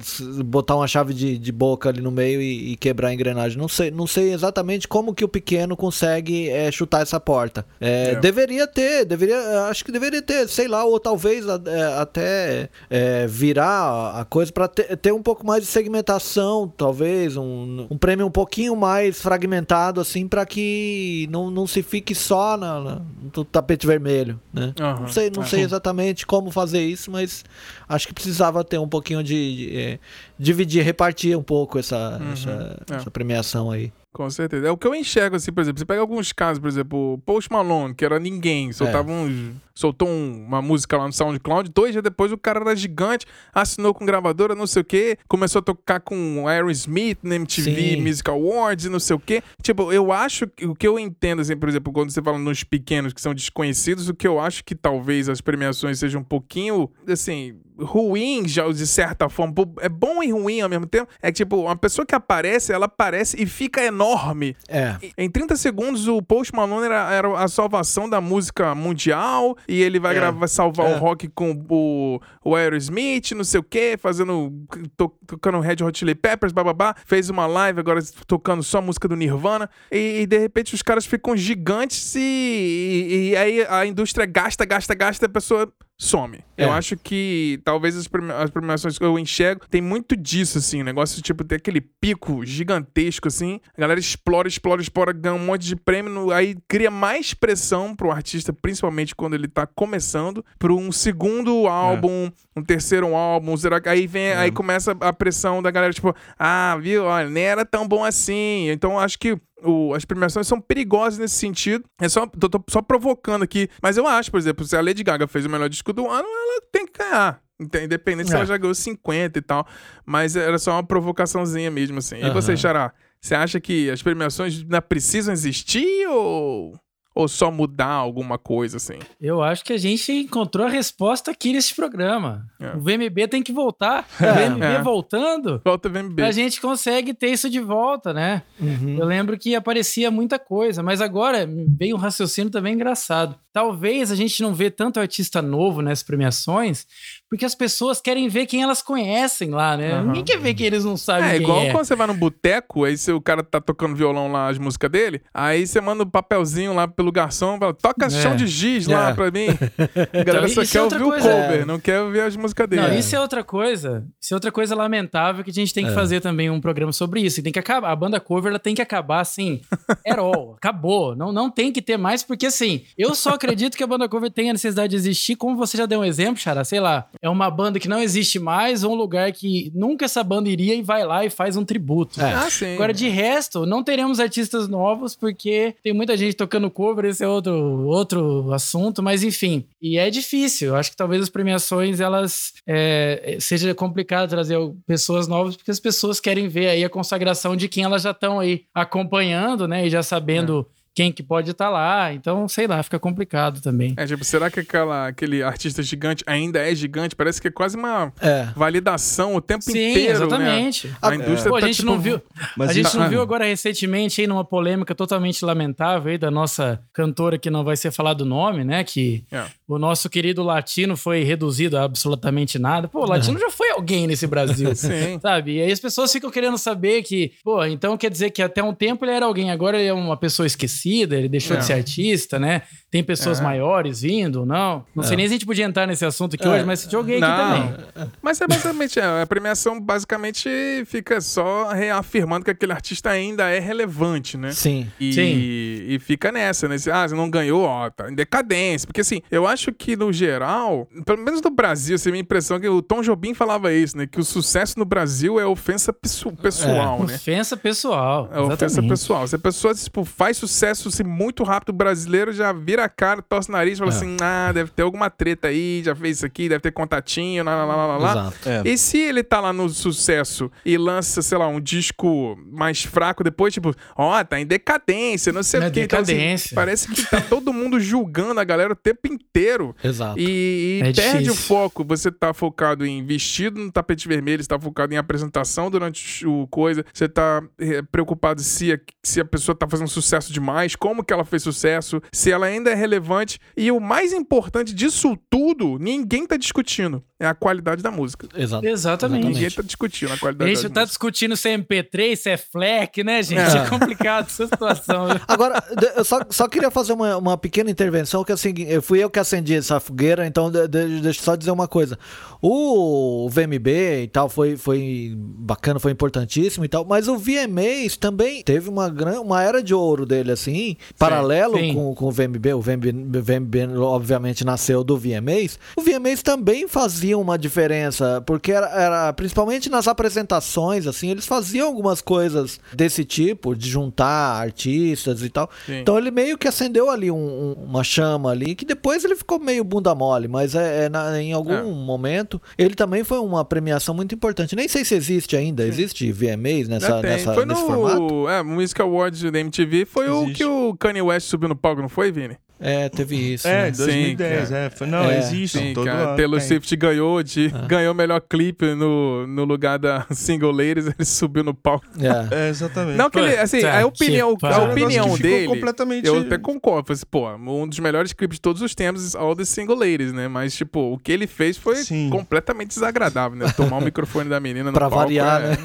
botar uma chave de, de boca ali no meio e, e, quebrar a engrenagem. Não sei, não sei exatamente como que o pequeno consegue é, chutar essa porta. É, é. Deveria ter, deveria, acho que deveria ter, sei lá, ou talvez é, até é, virar a coisa para ter, ter um pouco mais de segmentação, talvez, um, um prêmio um pouquinho mais fragmentado, assim, para que não, não se fique só na, na no tapete vermelho, né? Uhum. Não sei, não sei exatamente como fazer isso, mas acho que precisava ter um pouquinho de, de é, dividir, repartir um pouco essa, uhum. essa, é. essa premiação aí. Com certeza. É o que eu enxergo, assim, por exemplo, você pega alguns casos, por exemplo, Post Malone, que era ninguém, soltava é. uns soltou um, uma música lá no SoundCloud, dois dias depois o cara era gigante, assinou com gravadora, não sei o quê, começou a tocar com Aerosmith na MTV Sim. Music Awards e não sei o quê. Tipo, eu acho que o que eu entendo, assim, por exemplo, quando você fala nos pequenos que são desconhecidos, o que eu acho que talvez as premiações sejam um pouquinho, assim, ruim já de certa forma, é bom e ruim ao mesmo tempo, é que tipo, uma pessoa que aparece, ela aparece e fica enorme. É. Em 30 segundos o Post Malone era, era a salvação da música mundial, e ele vai, é. gravar, salvar é. o rock com o, o Aerosmith, não sei o que, fazendo. To, tocando Red Hot Chili Peppers, bababá. Fez uma live agora tocando só música do Nirvana. E, e de repente os caras ficam gigantes e, e, e, aí a indústria gasta, gasta, gasta, a pessoa some. É. Eu acho que talvez as, as premiações que eu enxergo tem muito disso, assim. negócio tipo ter aquele pico gigantesco, assim. A galera explora, explora, explora, ganha um monte de prêmio. Aí cria mais pressão pro artista, principalmente quando ele tá começando, pro um segundo álbum, é. um terceiro álbum. Será que aí vem, é. aí começa a pressão da galera, tipo, ah, viu, olha, nem era tão bom assim. Então acho que o, as premiações são perigosas nesse sentido. É só, tô, tô só provocando aqui. Mas eu acho, por exemplo, se a Lady Gaga fez o melhor disco do ano, ela tem que ganhar. Independente é. se ela já ganhou 50 e tal. Mas era só uma provocaçãozinha mesmo, assim. E você, Xará? Você acha que as premiações ainda precisam existir ou ou só mudar alguma coisa, assim? Eu acho que a gente encontrou a resposta aqui nesse programa. É. O VMB tem que voltar. (laughs) É. O VMB é. voltando. Volta o VMB. A gente consegue ter isso de volta, né? Uhum. Eu lembro que aparecia muita coisa, mas agora veio um raciocínio também engraçado. Talvez a gente não vê tanto artista novo nessas premiações, porque as pessoas querem ver quem elas conhecem lá, né? Uhum. Ninguém quer ver quem eles não sabem é, igual é. quando você vai no boteco, aí o cara tá tocando violão lá, as músicas dele, aí você manda um papelzinho lá pelo garçom, fala, toca é. chão de giz é. lá pra mim. (laughs) A galera então, só quer é ouvir coisa, o cover, não quer ouvir as músicas dele. Não, isso é outra coisa. Isso é outra coisa lamentável que a gente tem que é. fazer também um programa sobre isso. E tem que acabar. A banda cover ela tem que acabar assim. Erol, (laughs) acabou. Não, não tem que ter mais, porque assim, eu só acredito que a banda cover tenha necessidade de existir, como você já deu um exemplo, Chara, sei lá, é uma banda que não existe mais ou um lugar que nunca essa banda iria e vai lá e faz um tributo. É. Ah, sim. Agora, de resto, não teremos artistas novos, porque tem muita gente tocando cover, esse é outro, outro assunto, mas enfim. E é difícil. Eu acho que talvez as premiações, elas é, seja complicado trazer pessoas novas, porque as pessoas querem ver aí a consagração de quem elas já estão aí acompanhando, né? E já sabendo. É quem que pode estar tá lá. Então, sei lá, fica complicado também. É, tipo, será que aquela, aquele artista gigante ainda é gigante? Parece que é quase uma é. validação o tempo Sim, inteiro. Né? Exatamente. Né? A, a indústria Pô, tá, a gente tipo... não viu. Mas a gente não viu agora recentemente aí numa polêmica totalmente lamentável aí da nossa cantora que não vai ser falado o nome, né? Que é. O nosso querido latino foi reduzido a absolutamente nada. Pô, o latino (laughs) já foi alguém nesse Brasil. (laughs) Sim. Sabe? E aí as pessoas ficam querendo saber que, pô, então quer dizer que até um tempo ele era alguém, agora ele é uma pessoa esquecida ele deixou é. de ser artista, né? Tem pessoas é. maiores vindo, não? Não é. sei nem se a gente podia entrar nesse assunto aqui é. hoje, mas se joguei não. aqui também. Mas é basicamente, é, a premiação basicamente fica só reafirmando que aquele artista ainda é relevante, né? Sim. E, Sim. e fica nessa, né? Ah, você não ganhou, ó, tá em decadência. Porque assim, eu acho que no geral, pelo menos no Brasil, assim, a minha impressão é que o Tom Jobim falava isso, né? Que o sucesso no Brasil é ofensa pessoal, é, né? Ofensa pessoal. É ofensa pessoal. Se a pessoa, tipo, faz sucesso assim, muito rápido, o brasileiro já vira a cara, torce o nariz e fala é. assim: ah, deve ter alguma treta aí, já fez isso aqui, deve ter contatinho, lá, lá, lá, lá. Exato. É. E se ele tá lá no sucesso e lança, sei lá, um disco mais fraco depois, tipo, ó, oh, tá em decadência, não sei é o que. Decadência. Então, assim, parece que tá todo mundo julgando a galera o tempo inteiro. Exato. E, e é perde difícil. o foco. Você tá focado em vestido no tapete vermelho, você tá focado em apresentação durante o coisa, você tá é, preocupado se a, se a pessoa tá fazendo sucesso demais, como que ela fez sucesso, se ela ainda é relevante. E o mais importante disso tudo, ninguém tá discutindo. É a qualidade da música. Exato. Exatamente. Ninguém tá discutindo a qualidade a gente tá discutindo se é MP3, se é FLAC, né, gente? É, é complicado essa situação. (laughs) Agora, eu só, só queria fazer uma, uma pequena intervenção, que assim, fui eu que acendi essa fogueira, então de, de, deixa eu só dizer uma coisa. O VMB e tal foi, foi bacana, foi importantíssimo e tal, mas o VMAs também teve uma, uma era de ouro dele, assim, paralelo sim. Com, com o VMB. O VMB, VMB, obviamente, nasceu do VMAs. O VMAs também fazia uma diferença, porque era, era, principalmente nas apresentações, assim, eles faziam algumas coisas desse tipo, de juntar artistas e tal. Sim. Então ele meio que acendeu ali um, um, uma chama ali, que depois ele ficou meio bunda mole, mas é, é na, em algum é. momento ele também foi uma premiação muito importante. Nem sei se existe ainda, existe VMAs nessa, nessa, foi nesse no, formato? É, Music Awards da MTV foi existe. o que o Kanye West subiu no palco, não foi, Vini? É, teve isso. É, né? 2010, sim, é. Foi, não, é, existe. Sim, todo cara, Taylor Swift ganhou, de, ah. ganhou o melhor clipe no, no lugar da (laughs) Single Ladies, ele subiu no palco. É, é exatamente. Não, que ele, assim, tá, a opinião, a opinião dele, completamente... eu até concordo. Assim, pô, um dos melhores clipes de todos os tempos, All the Single Ladies, né? Mas, tipo, o que ele fez foi sim. completamente desagradável, né? Tomar o (laughs) microfone da menina no pra palco. variar, é... né?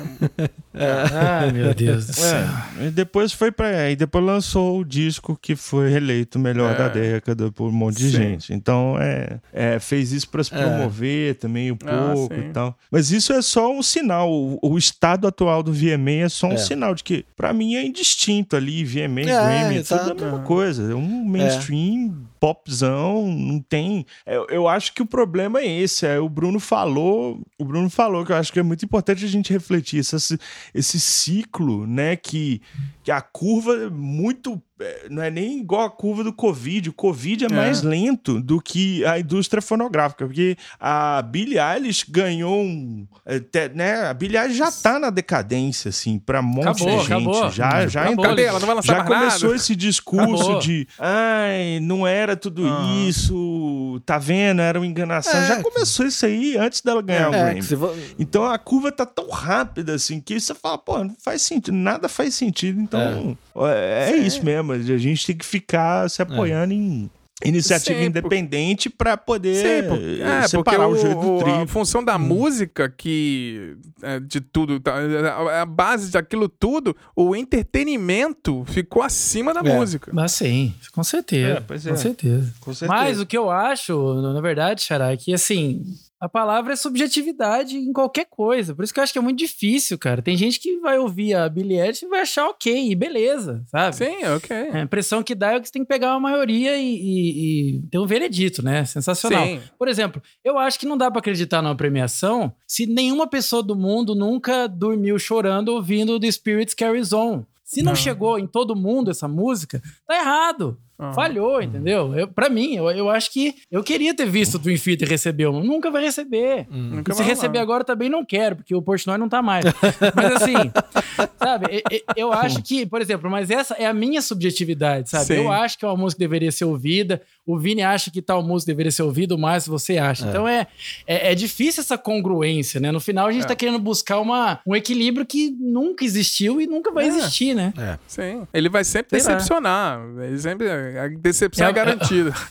(laughs) Ai, meu Deus do céu. E depois foi pra... E depois lançou o disco que foi eleito melhor da década por um monte de Sim. gente. Então, é, é, fez isso para se é. promover é. também um ah, pouco ah, e tal. Mas isso é só um sinal. O, o estado atual do VMA é só um é. sinal de que, para mim, é indistinto ali. VMA, é, Grammy, é tudo a mesma coisa. É um mainstream popzão, não tem. Eu, eu acho que o problema é esse. É, o Bruno falou, o Bruno falou que eu acho que é muito importante a gente refletir esse, esse ciclo, né? Que, que a curva é muito é, não é nem igual a curva do Covid. O Covid é, é, mais lento do que a indústria fonográfica, porque a Billie Eilish ganhou um. É, né? A Billie Eilish já tá na decadência, assim, pra um monte acabou, de gente. Acabou. Já, já, acabou, entrou, ela não vai lançar já começou nada. esse discurso acabou. de ai, não era tudo uhum. isso, tá vendo? Era uma enganação. É. Já começou isso aí antes dela ganhar o é, Grammy. Então a curva tá tão rápida assim que você fala, pô, não faz sentido, nada faz sentido. Então é, é isso mesmo. A gente tem que ficar se apoiando em iniciativa Sim, independente para poder Sim, é, separar o, o joio do trigo. A função da hum. música, que é, de tudo, tá, é, a base daquilo tudo, o entretenimento ficou acima da é. música. Mas sim, com certeza. É, com certeza. com, certeza. Mas o que eu acho, na verdade, Xará, é que assim, a palavra é subjetividade em qualquer coisa. Por isso que eu acho que é muito difícil, cara. Tem gente que vai ouvir a Billie Eilish e vai achar ok, e beleza, sabe? Sim, ok. É, a impressão que dá é que você tem que pegar uma maioria e, e, e ter um veredito, né? Sensacional. Sim. Por exemplo, eu acho que não dá para acreditar numa premiação se nenhuma pessoa do mundo nunca dormiu chorando ouvindo The Spirits Carries On. Se não, não, chegou em todo mundo essa música, tá errado. Uhum. Falhou, entendeu? Eu, pra mim, eu, eu acho que eu queria ter visto o Twin Theater receber um. Nunca vai receber. Hum. Nunca se receber agora também não quero, porque o Portnoy não tá mais. mas assim, (laughs) sabe? Eu, eu acho que, por exemplo, mas essa é a minha subjetividade, sabe? Sim. Eu acho que é uma música que deveria ser ouvida. O Vini acha que tal música deveria ser ouvida, o Márcio você acha. É. Então é, é, é, difícil essa congruência, né? No final a gente é. tá querendo buscar uma, um equilíbrio que nunca existiu e nunca vai é. existir, né? É. Sim. Ele vai sempre decepcionar. Ele sempre a decepção é, é garantida. (laughs)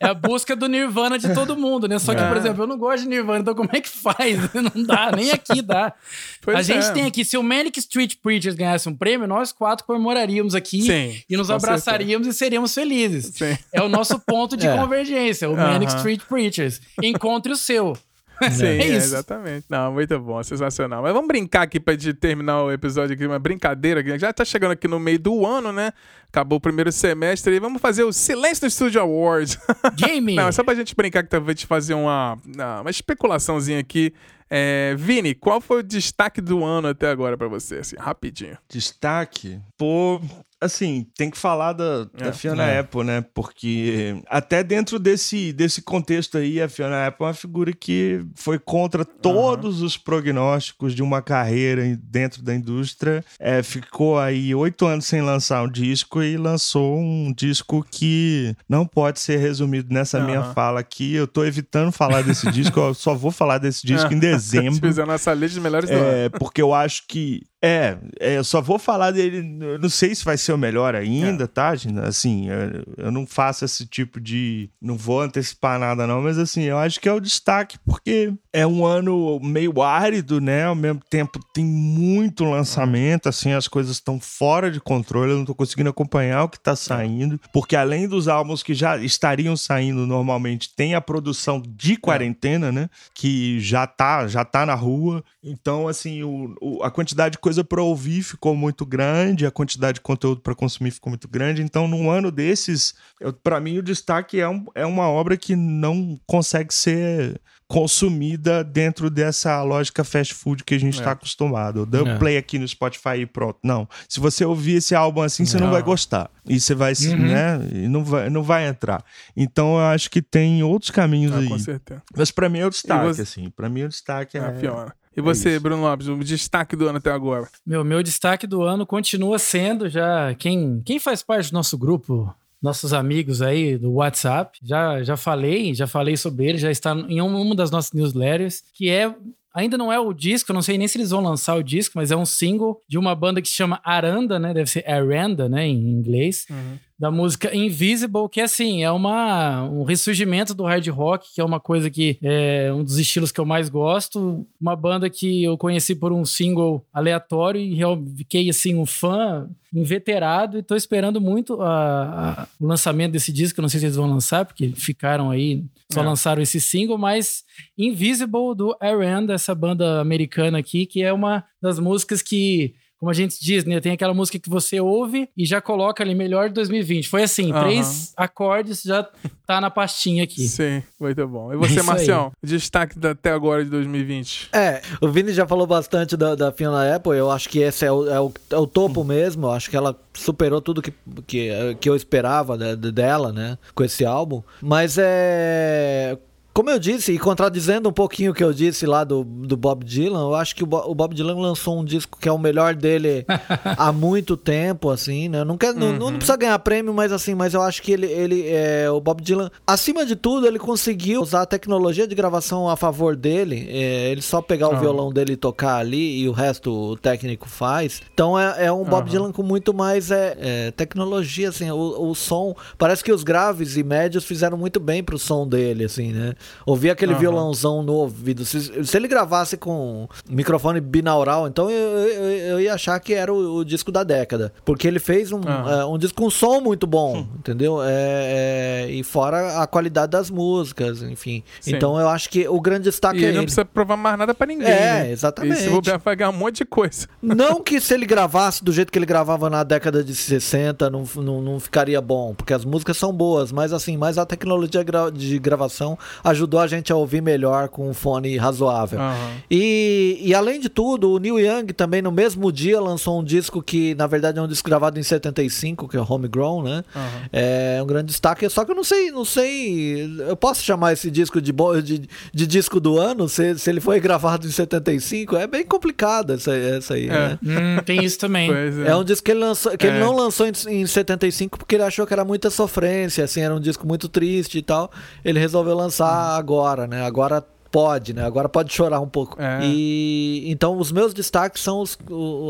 É, a busca do Nirvana de todo mundo, né? Só que, por é. exemplo, eu não gosto de Nirvana, então como é que faz? (laughs) Não dá, nem aqui dá. Pois a gente é. tem aqui, se o Manic Street Preachers ganhasse um prêmio, nós quatro comemoraríamos aqui Sim, e nos abraçaríamos certeza. e seríamos felizes. Sim. É o nosso ponto de (laughs) é. convergência, o. Manic Street Preachers. Encontre o seu. (laughs) Sim, é, é exatamente. Não, muito bom, sensacional. Mas vamos brincar aqui pra gente terminar o episódio aqui, uma brincadeira. Que já tá chegando aqui no meio do ano, né? Acabou o primeiro semestre e vamos fazer o Silêncio do Studio Awards. (laughs) Game! Não, é só pra gente brincar que talvez fazer uma, uma especulaçãozinha aqui. É, Vini, qual foi o destaque do ano até agora para você, assim, rapidinho? Destaque? Pô, assim, tem que falar da, é, da Fiona é. Apple, né? Porque até dentro desse, desse contexto aí, a Fiona Apple é uma figura que foi contra todos uhum. os prognósticos de uma carreira dentro da indústria. É, ficou aí oito anos sem lançar um disco e lançou um disco que não pode ser resumido nessa uhum. minha fala aqui. Eu tô evitando falar desse disco, eu só vou falar desse disco (laughs) em dezembro. (laughs) Fizer a nossa lista de melhores do é, ano. Porque eu acho que é, é, eu só vou falar dele. não sei se vai ser o melhor ainda, é. tá? Assim, eu, eu, não faço esse tipo de. Não vou antecipar nada, não, mas assim, eu acho que é o destaque, porque é um ano meio árido, né? Ao mesmo tempo tem muito lançamento, assim, as coisas estão fora de controle, eu não tô conseguindo acompanhar o que tá saindo, porque além dos álbuns que já estariam saindo normalmente, tem a produção de quarentena, né? Que já tá, já tá na rua. Então, assim, o, o a quantidade de coisa para ouvir ficou muito grande, a quantidade de conteúdo para consumir ficou muito grande. Então, num ano desses, para mim o destaque é, um, é uma obra que não consegue ser consumida dentro dessa lógica fast food que a gente está é. acostumado. Dá é. play aqui no Spotify e pronto. Não. Se você ouvir esse álbum assim, você não, não vai gostar. E você vai, uhum. né? E não vai, não vai entrar. Então eu acho que tem outros caminhos ah, aí. Com certeza. Mas para mim é o destaque, você... assim. Para mim o destaque é. é... E você, é Bruno Lopes, o destaque do ano até agora? Meu, meu destaque do ano continua sendo já quem, quem faz parte do nosso grupo, nossos amigos aí do WhatsApp. Já, já falei, já falei sobre ele, já está em uma das nossas newsletters, que é Ainda não é o disco, não sei nem se eles vão lançar o disco, mas é um single de uma banda que se chama Aranda, né? Deve ser Aranda, né? Em inglês. Uhum da música Invisible, que assim, é uma, um ressurgimento do hard rock, que é uma coisa que é um dos estilos que eu mais gosto. Uma banda que eu conheci por um single aleatório e fiquei assim um fã inveterado e tô esperando muito a, a, o lançamento desse disco. Não sei se eles vão lançar, porque ficaram aí, só é. lançaram esse single, mas Invisible do Aranda, essa banda americana aqui, que é uma das músicas que como a gente diz, né? Tem aquela música que você ouve e já coloca ali melhor de 2020. Foi assim, uhum. três acordes já tá na pastinha aqui. Sim, muito bom. E você, Marcial? Destaque até agora de 2020. É, o Vini já falou bastante da, da Fiona Apple. Eu acho que esse é o, é o, é o topo mesmo. Eu acho que ela superou tudo que, que, que eu esperava dela, né? Com esse álbum. Mas é como eu disse, e contradizendo um pouquinho o que eu disse lá do, do Bob Dylan, eu acho que o, Bo, o Bob Dylan lançou um disco que é o melhor dele (laughs) há muito tempo, assim, né? Não, quer, uhum. não, não, uhum. precisa ganhar prêmio, mas assim, mas eu acho que ele, ele é, o Bob Dylan, acima de tudo, ele conseguiu usar a tecnologia de gravação a favor dele. É, ele só pegar o uhum. violão dele e tocar ali e o resto o técnico faz. Então é, é um Bob uhum. Dylan com muito mais é, é, tecnologia, assim, o, o som. Parece que os graves e médios fizeram muito bem pro som dele, assim, né? Ouvir aquele uhum. violãozão no ouvido. Se, se, ele gravasse com microfone binaural, então eu, eu, eu ia achar que era o, o, disco da década. Porque ele fez um, uhum. é, um disco com som muito bom, hum. entendeu? É, é, e fora a qualidade das músicas, enfim. Sim. Então eu acho que o grande destaque e é ele. não precisa provar mais nada pra ninguém. É, né? exatamente. E se vai ganhar um monte de coisa. (laughs) Não que se ele gravasse do jeito que ele gravava na década de 60, não, não, não ficaria bom, porque as músicas são boas, mas assim, mais a tecnologia de gravação ajudou a gente a ouvir melhor com um fone razoável. Uhum. E, e além de tudo, o Neil Young também no mesmo dia lançou um disco que na verdade é um disco gravado em 75, que é Homegrown, né? Uhum. É um grande destaque, só que eu não sei, não sei, eu posso chamar esse disco de, de, de disco do ano, se, se ele foi gravado em 75, é bem complicado essa, essa aí, é. né? Hum, tem isso também. (laughs) É. é. um disco que ele, lançou, que ele é. não lançou em, em 75 porque ele achou que era muita sofrência, assim, era um disco muito triste e tal. Ele resolveu lançar agora agora, né? Agora pode, né? Agora pode chorar um pouco. É. E então os meus destaques são os,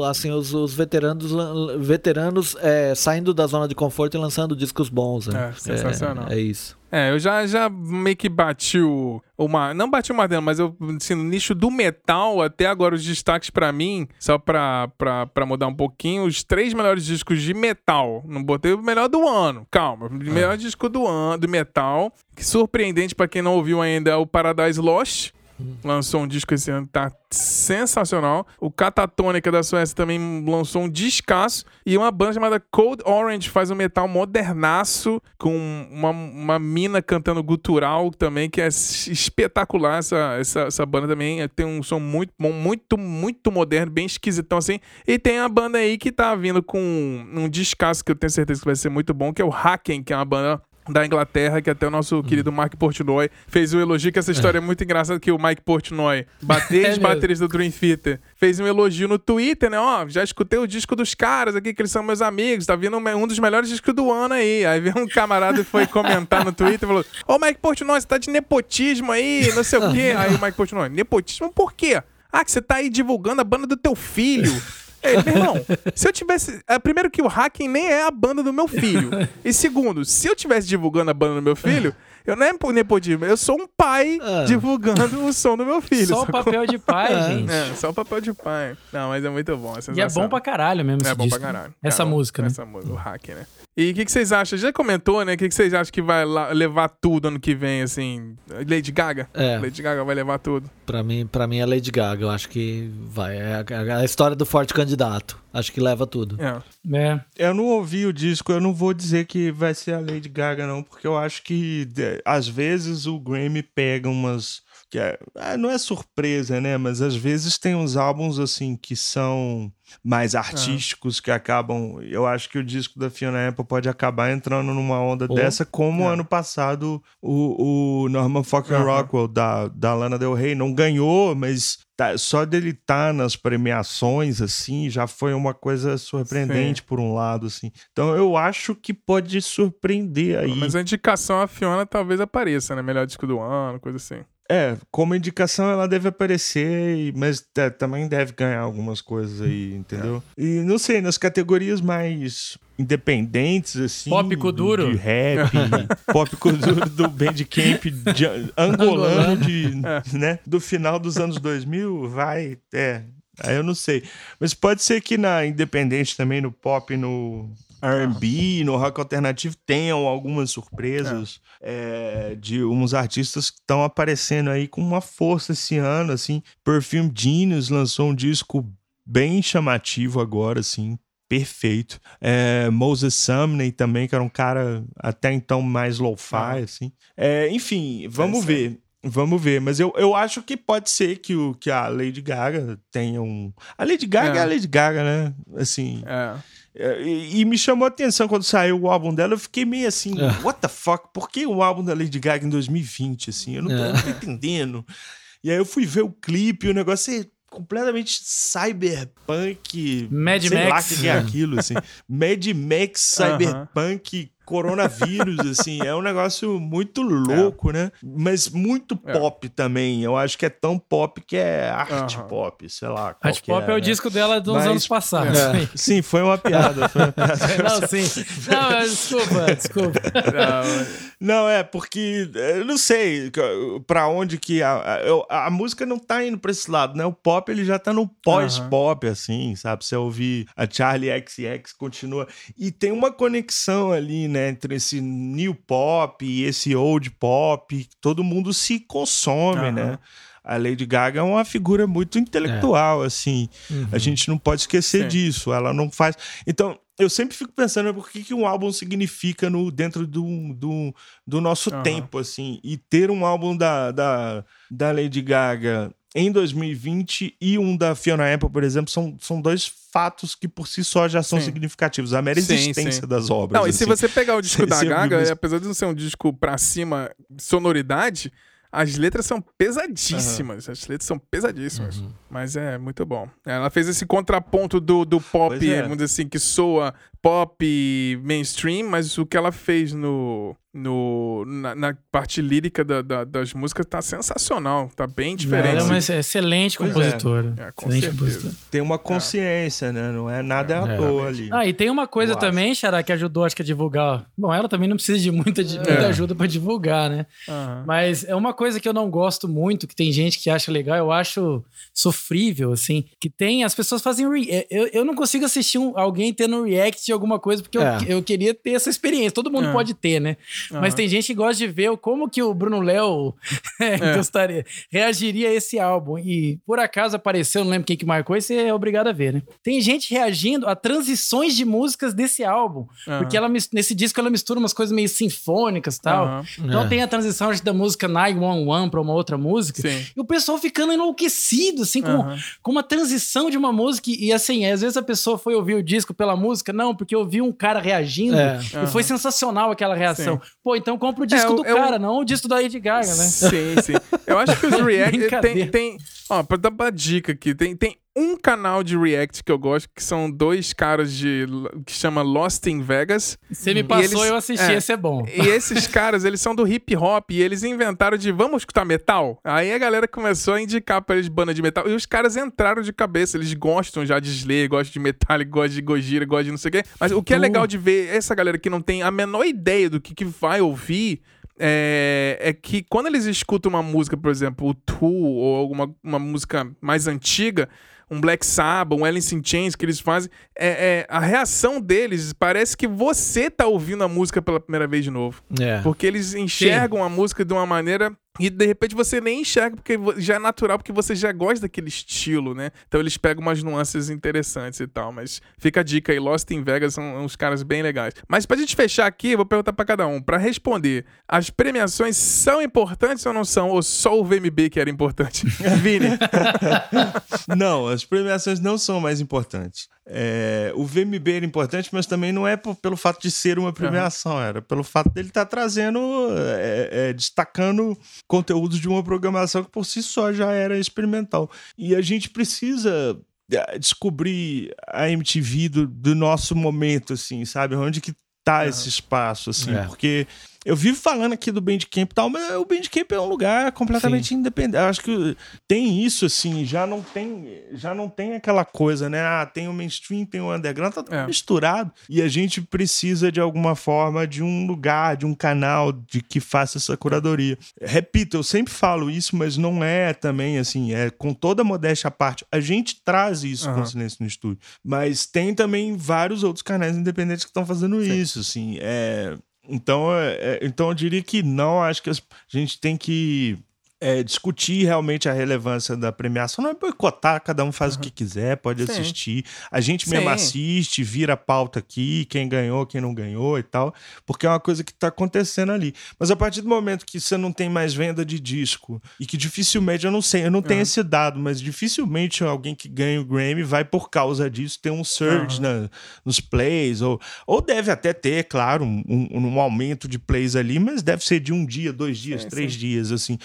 assim, os, os veteranos, veteranos é, saindo da zona de conforto e lançando discos bons. Né? É, sensacional. É, é isso. É, eu já, já meio que bati o. Uma, não bati o martelo, mas eu, assim, no nicho do metal, até agora os destaques para mim, só pra, pra, pra mudar um pouquinho, os três melhores discos de metal. Não botei o melhor do ano, calma. O melhor disco do ano, do metal. Que surpreendente para quem não ouviu ainda é o Paradise Lost lançou um disco esse ano, tá sensacional. O Catatônica da Suécia também lançou um discaço. E uma banda chamada Cold Orange faz um metal modernaço, com uma, uma mina cantando gutural também, que é espetacular. Essa, essa, essa banda também tem um som muito bom, muito, muito moderno, bem esquisitão assim. E tem a banda aí que tá vindo com um discaço que eu tenho certeza que vai ser muito bom, que é o Hacken, que é uma banda da Inglaterra, que até o nosso hum. querido Mike Portnoy fez um elogio, que essa história é, é muito engraçada, que o Mike Portnoy, bater (laughs) é baterista do Dream Theater, fez um elogio no Twitter, né? Ó, já escutei o disco dos caras aqui, que eles são meus amigos, tá vindo um dos melhores discos do ano aí. Aí veio um camarada e foi comentar no Twitter e falou: Ô, Mike Portnoy, você tá de nepotismo aí, não sei o quê. (laughs) Aí o Mike Portnoy, nepotismo por quê? Ah, que você tá aí divulgando a banda do teu filho. É, meu irmão, (laughs) se eu tivesse. É, primeiro que o Hacking nem é a banda do meu filho. (laughs) E segundo, se eu tivesse divulgando a banda do meu filho, eu não é nepotismo, eu sou um pai ah. divulgando o som do meu filho. Só o papel de pai, (laughs) é. gente. É, só o papel de pai. Não, mas é muito bom. É e é bom pra caralho mesmo. É bom disco. pra caralho. Essa Cara, música, né? Essa música, o Hacking, né? E o que, que, vocês acham? Já comentou, né? O que, que, vocês acham que vai levar tudo ano que vem, assim? Lady Gaga? É. Lady Gaga vai levar tudo. Pra mim, pra mim é Lady Gaga. Eu acho que vai. É a, a história do forte candidato. Acho que leva tudo. É. é. Eu não ouvi o disco, eu não vou dizer que vai ser a Lady Gaga, não, porque eu acho que às vezes o Grammy pega umas que é, é, não é surpresa, né? Mas às vezes tem uns álbuns assim que são mais artísticos que acabam. Eu acho que o disco da Fiona Apple pode acabar entrando numa onda dessa, como é. ano passado o, o Norman fucking uhum. Rockwell da, da Lana Del Rey não ganhou, mas tá, só dele estar tá nas premiações assim já foi uma coisa surpreendente Sim. por um lado assim. Então eu acho que pode surpreender aí. Mas a indicação a Fiona talvez apareça, né? Melhor disco do ano, coisa assim. É, como indicação ela deve aparecer, mas também deve ganhar algumas coisas aí, entendeu? É. E não sei, nas categorias mais independentes, assim. Pop duro. De rap, (laughs) pop duro do Bandcamp de, angolano, de, é. né? Do final dos anos 2000, vai, é. Aí eu não sei. Mas pode ser que na independente também, no pop, no R&B, no rock alternativo tenham algumas surpresas é. É, de uns artistas que estão aparecendo aí com uma força esse ano, assim. Perfume Genius lançou um disco bem chamativo agora, assim, perfeito. É, Moses Sumney também, que era um cara até então mais lo-fi, ah. assim. É, enfim, vamos ver. Vamos ver, mas eu, eu acho que pode ser que, o, que a Lady Gaga tenha um. A Lady Gaga é, é a Lady Gaga, né? Assim. É. é. E, e, me chamou a atenção quando saiu o álbum dela, eu fiquei meio assim, é. what the fuck? Por que o álbum da Lady Gaga em 2020? Assim, eu não tô, é. não tô entendendo. E aí eu fui ver o clipe, o negócio é completamente cyberpunk. Mad sei Max. lá que é aquilo, assim. (laughs) Mad Max, cyberpunk, coronavírus, (laughs) assim, é um negócio muito louco, é. né? Mas muito é. pop também. Eu acho que é tão pop que é arte uhum. pop, sei lá. Arte pop é, é, o né? disco dela dos Mas, anos passados. É. Sim, foi uma piada. Foi uma piada. (laughs) não, sim. Não, desculpa, desculpa. Não, (laughs) não, é porque eu não sei para onde que a, a, a, música não tá indo pra esse lado, né? O pop ele já tá no pós-pop, uhum. assim, sabe? Você ouvir a Charlie XX continua. E tem uma conexão ali, né? Né, entre esse new pop e esse old pop, todo mundo se consome, uhum. né? A Lady Gaga é uma figura muito intelectual, é. assim. Uhum. A gente não pode esquecer Sim. disso. Ela não faz. Então, eu sempre fico pensando por que, que um álbum significa no, dentro do, do, do nosso uhum. tempo, assim. E ter um álbum da, da, da Lady Gaga em 2020 e um da Fiona Apple, por exemplo, são, são dois fatos que por si só já são sim. significativos. A mera existência sim, sim. das obras. Não, e se assim. você pegar o (laughs) disco da Gaga, apesar de não ser um disco pra cima sonoridade, as letras são pesadíssimas. Uhum. As letras são pesadíssimas. Uhum. Mas é muito bom. Ela fez esse contraponto do, do pop, é. vamos dizer assim, que soa pop mainstream, mas o que ela fez no, no, na, na parte lírica da, da, das músicas tá sensacional, tá bem diferente. Ela é uma excelente compositora. É. É, excelente compositora. Tem uma consciência, é. né? Não é nada à toa ali. Ah, e tem uma coisa também, Xará, que ajudou, acho que a divulgar. Bom, ela também não precisa de muita, de, muita ajuda para divulgar, né? Uhum. Mas é uma coisa que eu não gosto muito, que tem gente que acha legal, eu acho sofrível, assim, que tem, as pessoas fazem. Eu, eu não consigo assistir um, alguém tendo react de alguma coisa, porque é. eu, eu queria ter essa experiência. Todo mundo é. pode ter, né? Uhum. Mas tem gente que gosta de ver como que o Bruno Léo (laughs) é. gostaria, reagiria a esse álbum. E por acaso apareceu, não lembro quem que marcou, e você é obrigado a ver, né? Tem gente reagindo a transições de músicas desse álbum. Uhum. Porque ela, nesse disco ela mistura umas coisas meio sinfônicas e tal. Então é. tem a transição da música 911 para uma outra música. Sim. E o pessoal ficando enlouquecido, assim, com, com uma transição de uma música. E assim, às vezes a pessoa foi ouvir o disco pela música, não, porque eu vi um cara reagindo é. e uhum. foi sensacional aquela reação. Sim. Pô, então compra o disco é, do cara, não o disco da Lady Gaga, né? Sim, sim. Eu acho que os (laughs) React tem, tem. Ó, pra dar uma dica aqui, tem, tem um canal de React que eu gosto, que são dois caras de. que chama Lost in Vegas. Você me passou, eles, eu assisti, é, esse é bom. E esses (laughs) caras, eles são do hip hop e eles inventaram de vamos escutar metal? Aí a galera começou a indicar pra eles banda de metal. E os caras entraram de cabeça, eles gostam já de Slayer, gostam de Metallica, gostam de Gojira, gostam de não sei o quê. Mas o que é legal de ver essa galera que não tem a menor ideia do que, que vai ouvir é, é, que quando eles escutam uma música, por exemplo, o Tool ou alguma uma música mais antiga, um Black Sabbath, um Alice in Chains que eles fazem, é, é, a reação deles parece que você tá ouvindo a música pela primeira vez de novo. É. Porque eles enxergam Sim. a música de uma maneira e de repente você nem enxerga, porque já é natural, porque você já gosta daquele estilo, né? Então eles pegam umas nuances interessantes e tal. Mas fica a dica aí, Lost in Vegas são uns caras bem legais. Mas pra gente fechar aqui, eu vou perguntar para cada um. para responder, as premiações são importantes ou não são? Ou só o VMB que era importante? (laughs) Vini? (laughs) não, as premiações não são mais importantes. É, o VMB era importante, mas também não é por, pelo fato de ser uma premiação, uhum. era pelo fato dele estar tá trazendo, é, é, destacando conteúdos de uma programação que por si só já era experimental. E a gente precisa é, descobrir a MTV do, do nosso momento, assim, sabe? Onde que tá uhum. esse espaço, assim, é. porque eu vivo falando aqui do Bandcamp e tal, mas o Bandcamp é um lugar completamente Sim. independente. Eu acho que tem isso, assim, já não tem, já não tem aquela coisa, né? Ah, tem o mainstream, tem o underground, tá tudo é. misturado. E a gente precisa, de alguma forma, de um lugar, de um canal de que faça essa curadoria. Repito, eu sempre falo isso, mas não é também, assim, é com toda a modéstia à parte. A gente traz isso uhum. com o Silêncio no Estúdio. Mas tem também vários outros canais independentes que estão fazendo Sim. isso, assim. É então, é, é, então eu diria que não, acho que a gente tem que é, discutir realmente a relevância da premiação. Não é boicotar, cada um faz uhum. o que quiser, pode Sim. assistir. A gente Sim. mesmo assiste, vira pauta aqui, quem ganhou, quem não ganhou e tal, porque é uma coisa que está acontecendo ali. Mas a partir do momento que você não tem mais venda de disco e que dificilmente, eu não sei, eu não tenho uhum. esse dado, mas dificilmente alguém que ganha o Grammy vai por causa disso ter um surge uhum. na, nos plays, ou, ou deve até ter, claro, um, um, um, aumento de plays ali, mas deve ser de um dia, dois dias, três sim. dias, assim,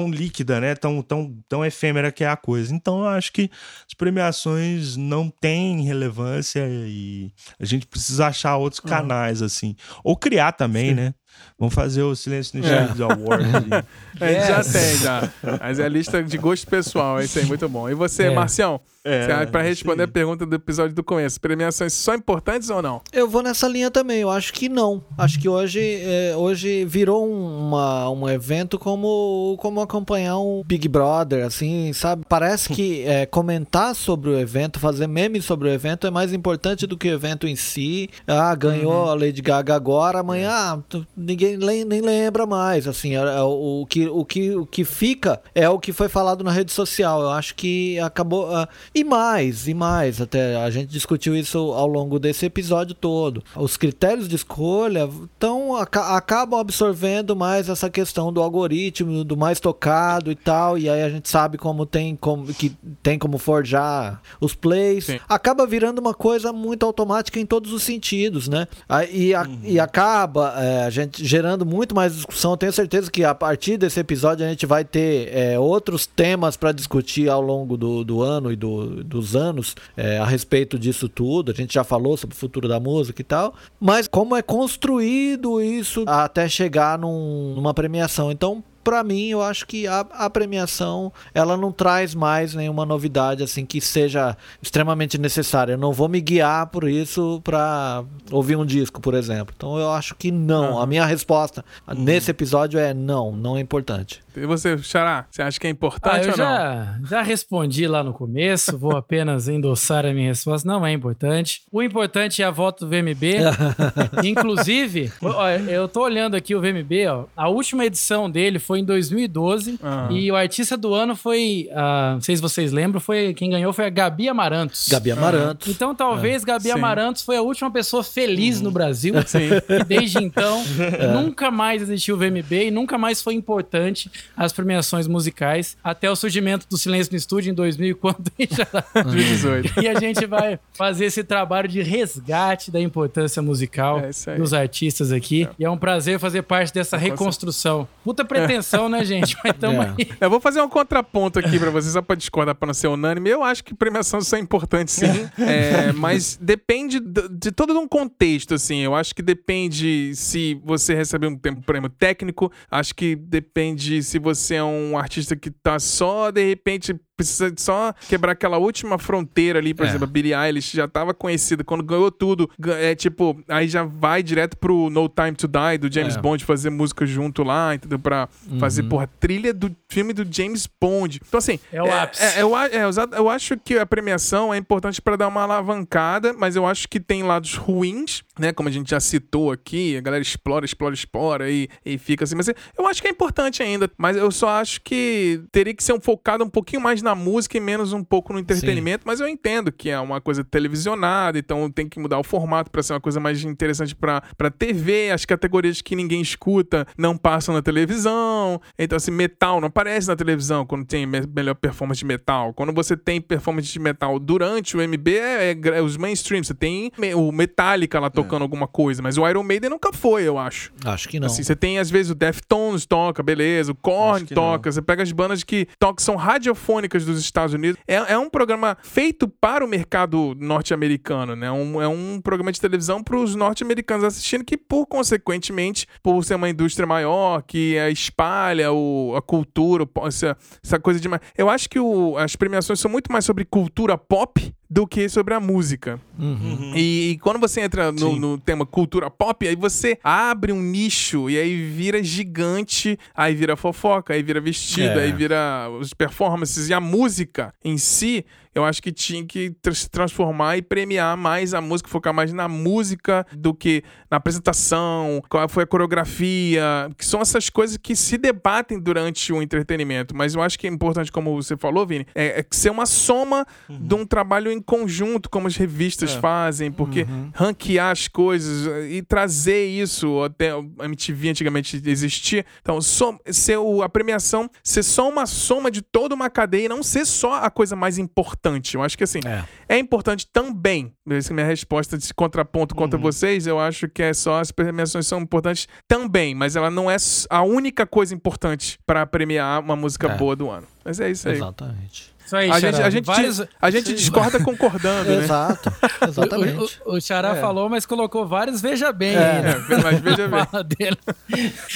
tão líquida, né? Tão, tão, tão efêmera que é a coisa. Então eu acho que as premiações não têm relevância e a gente precisa achar outros uhum. canais, assim. Ou criar também, sim. né? Vamos fazer o Silêncio no é. Awards. (laughs) A gente já tem, já. Mas é a lista de gosto pessoal, é isso aí, muito bom. E você, é. Marcião? É, para responder sim. a pergunta do episódio do começo, premiações são importantes ou não? Eu vou nessa linha também, eu acho que não. Acho que hoje, é, hoje virou uma, um evento como, como acompanhar um Big Brother, assim, sabe? Parece que é, comentar sobre o evento, fazer memes sobre o evento é mais importante do que o evento em si. Ah, ganhou uhum. a Lady Gaga agora, amanhã ah, ninguém nem lembra mais, assim, é, é, o, que, o, que, o que fica é o que foi falado na rede social. Eu acho que acabou... Uh, e mais, e mais, até a gente discutiu isso ao longo desse episódio todo. Os critérios de escolha tão, acabam absorvendo mais essa questão do algoritmo, do mais tocado e tal, e aí a gente sabe como tem como, que tem como forjar os plays. Sim. Acaba virando uma coisa muito automática em todos os sentidos, né? E, a, uhum. e acaba é, a gente gerando muito mais discussão. Tenho certeza que a partir desse episódio a gente vai ter é, outros temas para discutir ao longo do, do ano e do, dos anos é, a respeito disso tudo. A gente já falou sobre o futuro da música e tal. Mas como é construído isso até chegar num, numa premiação. Então, para mim, eu acho que a, a, premiação ela não traz mais nenhuma novidade assim que seja extremamente necessária. Eu não vou me guiar por isso para ouvir um disco, por exemplo. Então eu acho que não. A minha resposta uhum. nesse episódio é não, não é importante. E você, Xará, você acha que é importante ah, ou já, não? Já respondi lá no começo, vou apenas endossar a minha resposta. Não é importante. O importante é a volta do VMB. (laughs) Inclusive, eu tô olhando aqui o VMB, ó, a última edição dele foi em 2012 ah. e o artista do ano foi, uh, não sei se vocês lembram, foi quem ganhou foi a Gabi Amarantos. Gabi Amarantos. Ah. Então talvez é. Gabi Sim. Amarantos foi a última pessoa feliz uhum. no Brasil. (laughs) Sim. E desde então (laughs) é. nunca mais existiu o VMB e nunca mais foi importante as premiações musicais até o surgimento do Silêncio no Estúdio em 2000, quando (laughs) já 2018. e a gente vai fazer esse trabalho de resgate da importância musical é dos artistas aqui. É. E é um prazer fazer parte dessa reconstrução. Puta pretensão, né, gente? Mas tamo é. aí. Eu vou fazer um contraponto aqui pra vocês, só pra discordar, pra não ser unânime. Eu acho que premiação é importante, sim. É, mas depende de, de todo um contexto, assim. Eu acho que depende se você recebe um prêmio técnico. Acho que depende se você é um artista que tá só, de repente, precisa só quebrar aquela última fronteira ali, por é. exemplo, a Billie Eilish já tava conhecida quando ganhou tudo. É tipo, aí já vai direto pro No Time to Die do James é. Bond fazer música junto lá, entendeu? Pra uhum. fazer, porra, trilha do filme do James Bond. Então, assim. É o é, ápice. É, eu, é, eu acho que a premiação é importante para dar uma alavancada, mas eu acho que tem lados ruins, né? Como a gente já citou aqui, a galera explora, explora, explora e, e fica assim. Mas eu acho que é importante ainda, mas eu só acho que teria que ser um focado um pouquinho mais na na música e menos um pouco no entretenimento, Sim. mas eu entendo que é uma coisa televisionada, então tem que mudar o formato para ser uma coisa mais interessante para TV. As categorias que ninguém escuta não passam na televisão. Então, assim, metal não aparece na televisão quando tem melhor performance de metal. Quando você tem performance de metal durante o MB, é, é, é os mainstream. Você tem o Metallica lá tocando é. alguma coisa, mas o Iron Maiden nunca foi, eu acho. Acho que não. Assim, você tem, às vezes, o Deftones toca, beleza, o Korn toca. Não. Você pega as bandas que tocam, são radiofônicas dos Estados Unidos. É, é um programa feito para o mercado norte-americano, né? Um, é um programa de televisão para os norte-americanos assistindo, que, por consequentemente, por ser uma indústria maior, que espalha o, a cultura, essa, essa coisa de. Eu acho que o, as premiações são muito mais sobre cultura pop do que sobre a música. Uhum. E, e, quando você entra no, no, tema cultura pop, aí você abre um nicho e aí vira gigante, aí vira fofoca, aí vira vestido, é. aí vira os performances e a música em si eu acho que tinha que se transformar e premiar mais a música, focar mais na música do que na apresentação, qual foi a coreografia, que são essas coisas que se debatem durante o entretenimento. Mas eu acho que é importante, como você falou, Vini, é, é ser uma soma uhum. de um trabalho em conjunto, como as revistas é. fazem, porque uhum. ranquear as coisas e trazer isso, até a MTV antigamente existia. Então, som, ser o, a premiação ser só uma soma de toda uma cadeia e não ser só a coisa mais importante. Eu acho que assim, é, é importante também. Essa é minha resposta de contraponto contra uhum. vocês, eu acho que é só as premiações são importantes também, mas ela não é a única coisa importante para premiar uma música é. boa do ano. Mas é isso aí. Exatamente. Isso aí, a, gente, a, gente, vários... a gente (laughs) discorda concordando, né? Exato, (laughs) exatamente. O, o, o Xará é. falou, mas colocou vários veja bem é. né? (laughs) Mas veja bem. dele.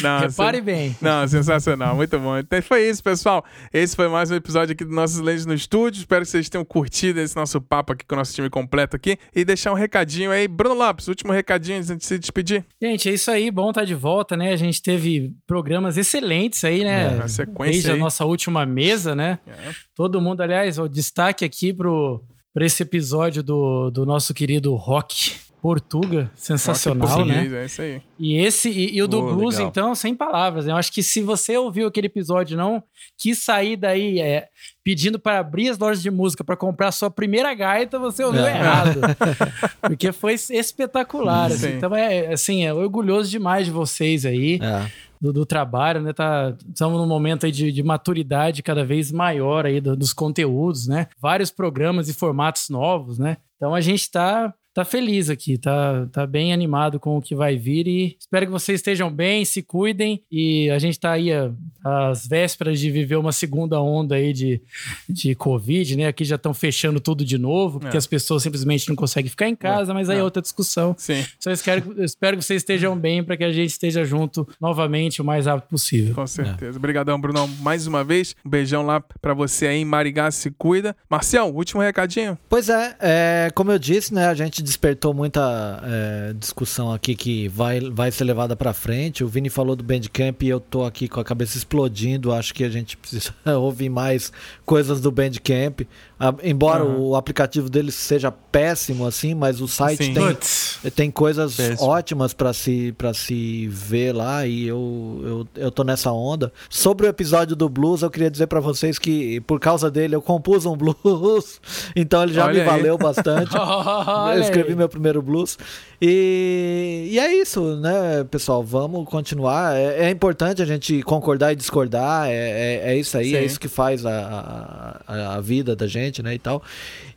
Não, Repare bem. Não, sensacional, muito bom. Então foi isso, pessoal. Esse foi mais um episódio aqui do Nossos Lentes no Estúdio. Espero que vocês tenham curtido esse nosso papo aqui com o nosso time completo aqui. E deixar um recadinho aí. Bruno Lopes, último recadinho antes de se despedir. Gente, é isso aí. Bom estar tá de volta, né? A gente teve programas excelentes aí, né? É, a sequência Desde aí. a nossa última mesa, né? É. Todo mundo, aliás, o destaque aqui para esse episódio do, do nosso querido Rock Portuga, sensacional, Rock né? É isso aí. E esse e, e o do oh, blues, legal. então, sem palavras. Né? Eu acho que se você ouviu aquele episódio não quis sair daí é, pedindo para abrir as lojas de música para comprar a sua primeira gaita, você ouviu é. errado. (laughs) Porque foi espetacular. Assim. Então, é, assim, é orgulhoso demais de vocês aí. É do, do, trabalho, né? Tá, estamos num momento aí de, de maturidade cada vez maior aí do, dos conteúdos, né? Vários programas e formatos novos, né? Então a gente está tá feliz aqui, tá, tá bem animado com o que vai vir e espero que vocês estejam bem, se cuidem e a gente tá aí às vésperas de viver uma segunda onda aí de, de Covid, né? Aqui já estão fechando tudo de novo, porque é. as pessoas simplesmente não conseguem ficar em casa, é. mas aí é, é outra discussão. Sim. Só espero, espero que vocês estejam bem para que a gente esteja junto novamente o mais rápido possível. Com certeza. É. Obrigadão, Brunão, mais uma vez. Um beijão lá para você aí em Marigá, se cuida. Marcial, último recadinho. Pois é, é, como eu disse, né, a gente despertou muita é, discussão aqui que vai, vai ser levada para frente. O Vini falou do Bandcamp e eu tô aqui com a cabeça explodindo. Acho que a gente precisa (laughs) ouvir mais coisas do Bandcamp. Ah, embora uhum. o aplicativo deles seja péssimo assim, mas o site tem, tem coisas péssimo. ótimas para se para se ver lá e eu, eu eu tô nessa onda. Sobre o episódio do blues, eu queria dizer para vocês que por causa dele eu compus um (laughs) blues, então ele já Olha me aí. valeu bastante. (laughs) eu escrevi meu primeiro blues e, e é isso, né, pessoal? Vamos continuar. É, é importante a gente concordar e discordar. É, é, é isso aí, é Sim. é isso que faz a, a, a vida da gente, né, e tal.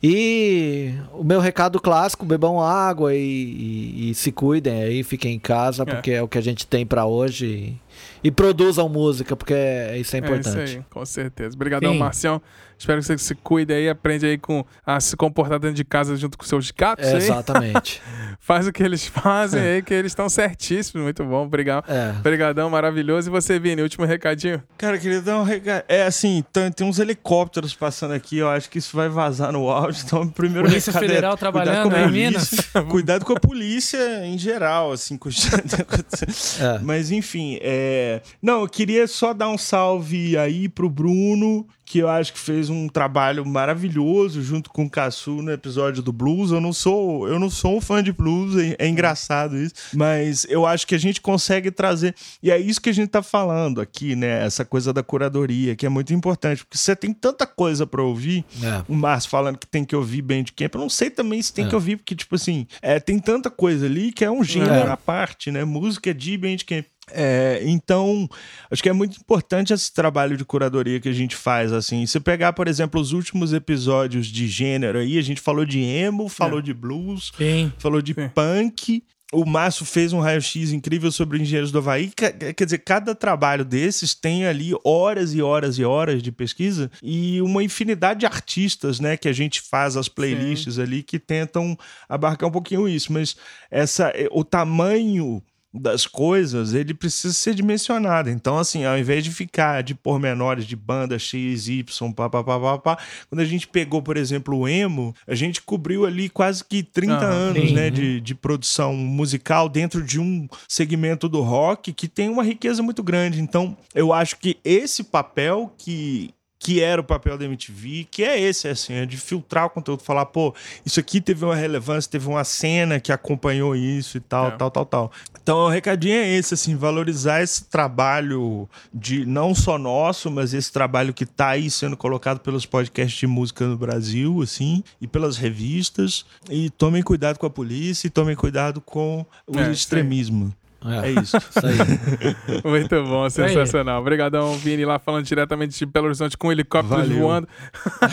E o meu recado clássico: bebam água e, e, e se cuidem aí, fiquem em casa, é. porque é o que a gente tem para hoje. E, e, produzam música, porque isso é importante. É isso aí, com certeza. Obrigadão, Marcião. Espero que você se cuide aí, aprende aí com a se comportar dentro de casa junto com seus gatos. É, exatamente. (laughs) Faz o que eles (laughs) fazem aí, que eles estão certíssimos. Muito bom, obrigado. É. Obrigadão, maravilhoso. E você, Vini, último recadinho? Cara, queria dar um recado. É assim, tem, tem, uns helicópteros passando aqui, eu acho que isso vai vazar no áudio. Então, (laughs) primeiro Polícia recado é Federal é, trabalhando em Minas. (laughs) cuidado com a polícia em geral, assim. Com... é. Mas, enfim, é... não, eu queria só dar um salve aí pro Bruno que eu acho que fez um trabalho maravilhoso junto com o Cassu no episódio do blues. Eu não sou, eu não sou um fã de blues, é, é, engraçado isso, mas eu acho que a gente consegue trazer e é isso que a gente tá falando aqui, né? Essa coisa da curadoria que é muito importante, porque você tem tanta coisa para ouvir. É. O Márcio falando que tem que ouvir Bandcamp, eu não sei também se tem é. que ouvir porque tipo assim, é, tem tanta coisa ali que é um gênero é. à parte, né? Música de Bandcamp. É, então, acho que é muito importante esse trabalho de curadoria que a gente faz, assim. Se pegar, por exemplo, os últimos episódios de gênero aí, a gente falou de emo, falou é. de blues, Sim. falou de Sim. punk. O Márcio fez um raio-x incrível sobre engenheiros do Havaí. Quer dizer, cada trabalho desses tem ali horas e horas e horas de pesquisa e uma infinidade de artistas, né, que a gente faz as playlists Sim. ali que tentam abarcar um pouquinho isso. Mas essa, o tamanho das coisas, ele precisa ser dimensionado. Então, assim, ao invés de ficar de pormenores de banda X, Y, pá, pá, pá, pá, pá, quando a gente pegou, por exemplo, o emo, a gente cobriu ali quase que 30 ah, anos, sim. né, de, de produção musical dentro de um segmento do rock que tem uma riqueza muito grande. Então, eu acho que esse papel que que era o papel da MTV, que é esse, assim, é de filtrar o conteúdo, falar, pô, isso aqui teve uma relevância, teve uma cena que acompanhou isso e tal, é. tal, tal, tal. Então, o recadinho é esse, assim, valorizar esse trabalho de não só nosso, mas esse trabalho que tá aí sendo colocado pelos podcasts de música no Brasil, assim, e pelas revistas. E tomem cuidado com a polícia e tomem cuidado com o é, extremismo. É, é isso. isso aí. (laughs) Muito bom, sensacional. Obrigadão, Vini, lá falando diretamente de Belo Horizonte com helicópteros Valeu. voando.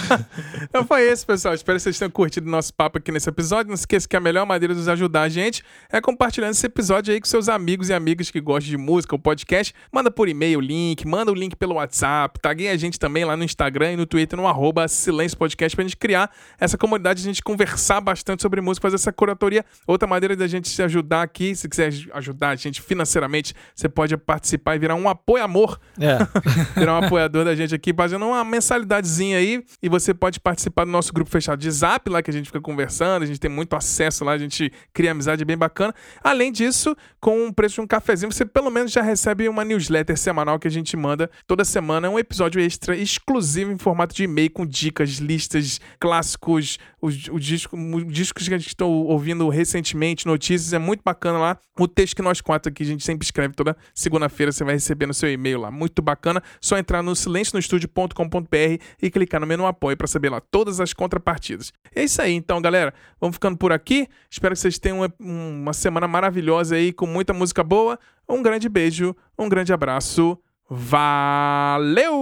(laughs) então foi isso, pessoal. Espero que vocês tenham curtido o nosso papo aqui nesse episódio. Não esqueça que a melhor maneira de nos ajudar a gente é compartilhando esse episódio aí com seus amigos e amigas que gostam de música ou podcast. Manda por e-mail o link, manda o link pelo WhatsApp, taguei a gente também lá no Instagram e no Twitter no arroba Silêncio Podcast pra gente criar essa comunidade, a gente conversar bastante sobre música, fazer essa curatoria. Outra maneira da gente se ajudar aqui, se quiser ajudar a gente financeiramente, você pode participar e virar um apoio-amor. É. (laughs) virar um apoiador da gente aqui, fazendo uma mensalidadezinha aí. E você pode participar do nosso grupo fechado de zap, lá que a gente fica conversando. A gente tem muito acesso lá, a gente cria amizade bem bacana. Além disso, com o preço de um cafezinho, você pelo menos já recebe uma newsletter semanal que a gente manda toda semana. Um episódio extra exclusivo em formato de e-mail com dicas, listas, clássicos, os, os, discos, os discos que a gente está ouvindo recentemente, notícias. É muito bacana lá. O texto que nós quatro aqui a gente sempre escreve toda segunda-feira, você vai receber no seu e-mail lá. Muito bacana. Só entrar no silencionostudio.com.br e clicar no menu apoio para saber lá todas as contrapartidas. É isso aí, então, galera. Vamos ficando por aqui. Espero que vocês tenham uma, uma semana maravilhosa aí com muita música boa. Um grande beijo, um grande abraço. Valeu!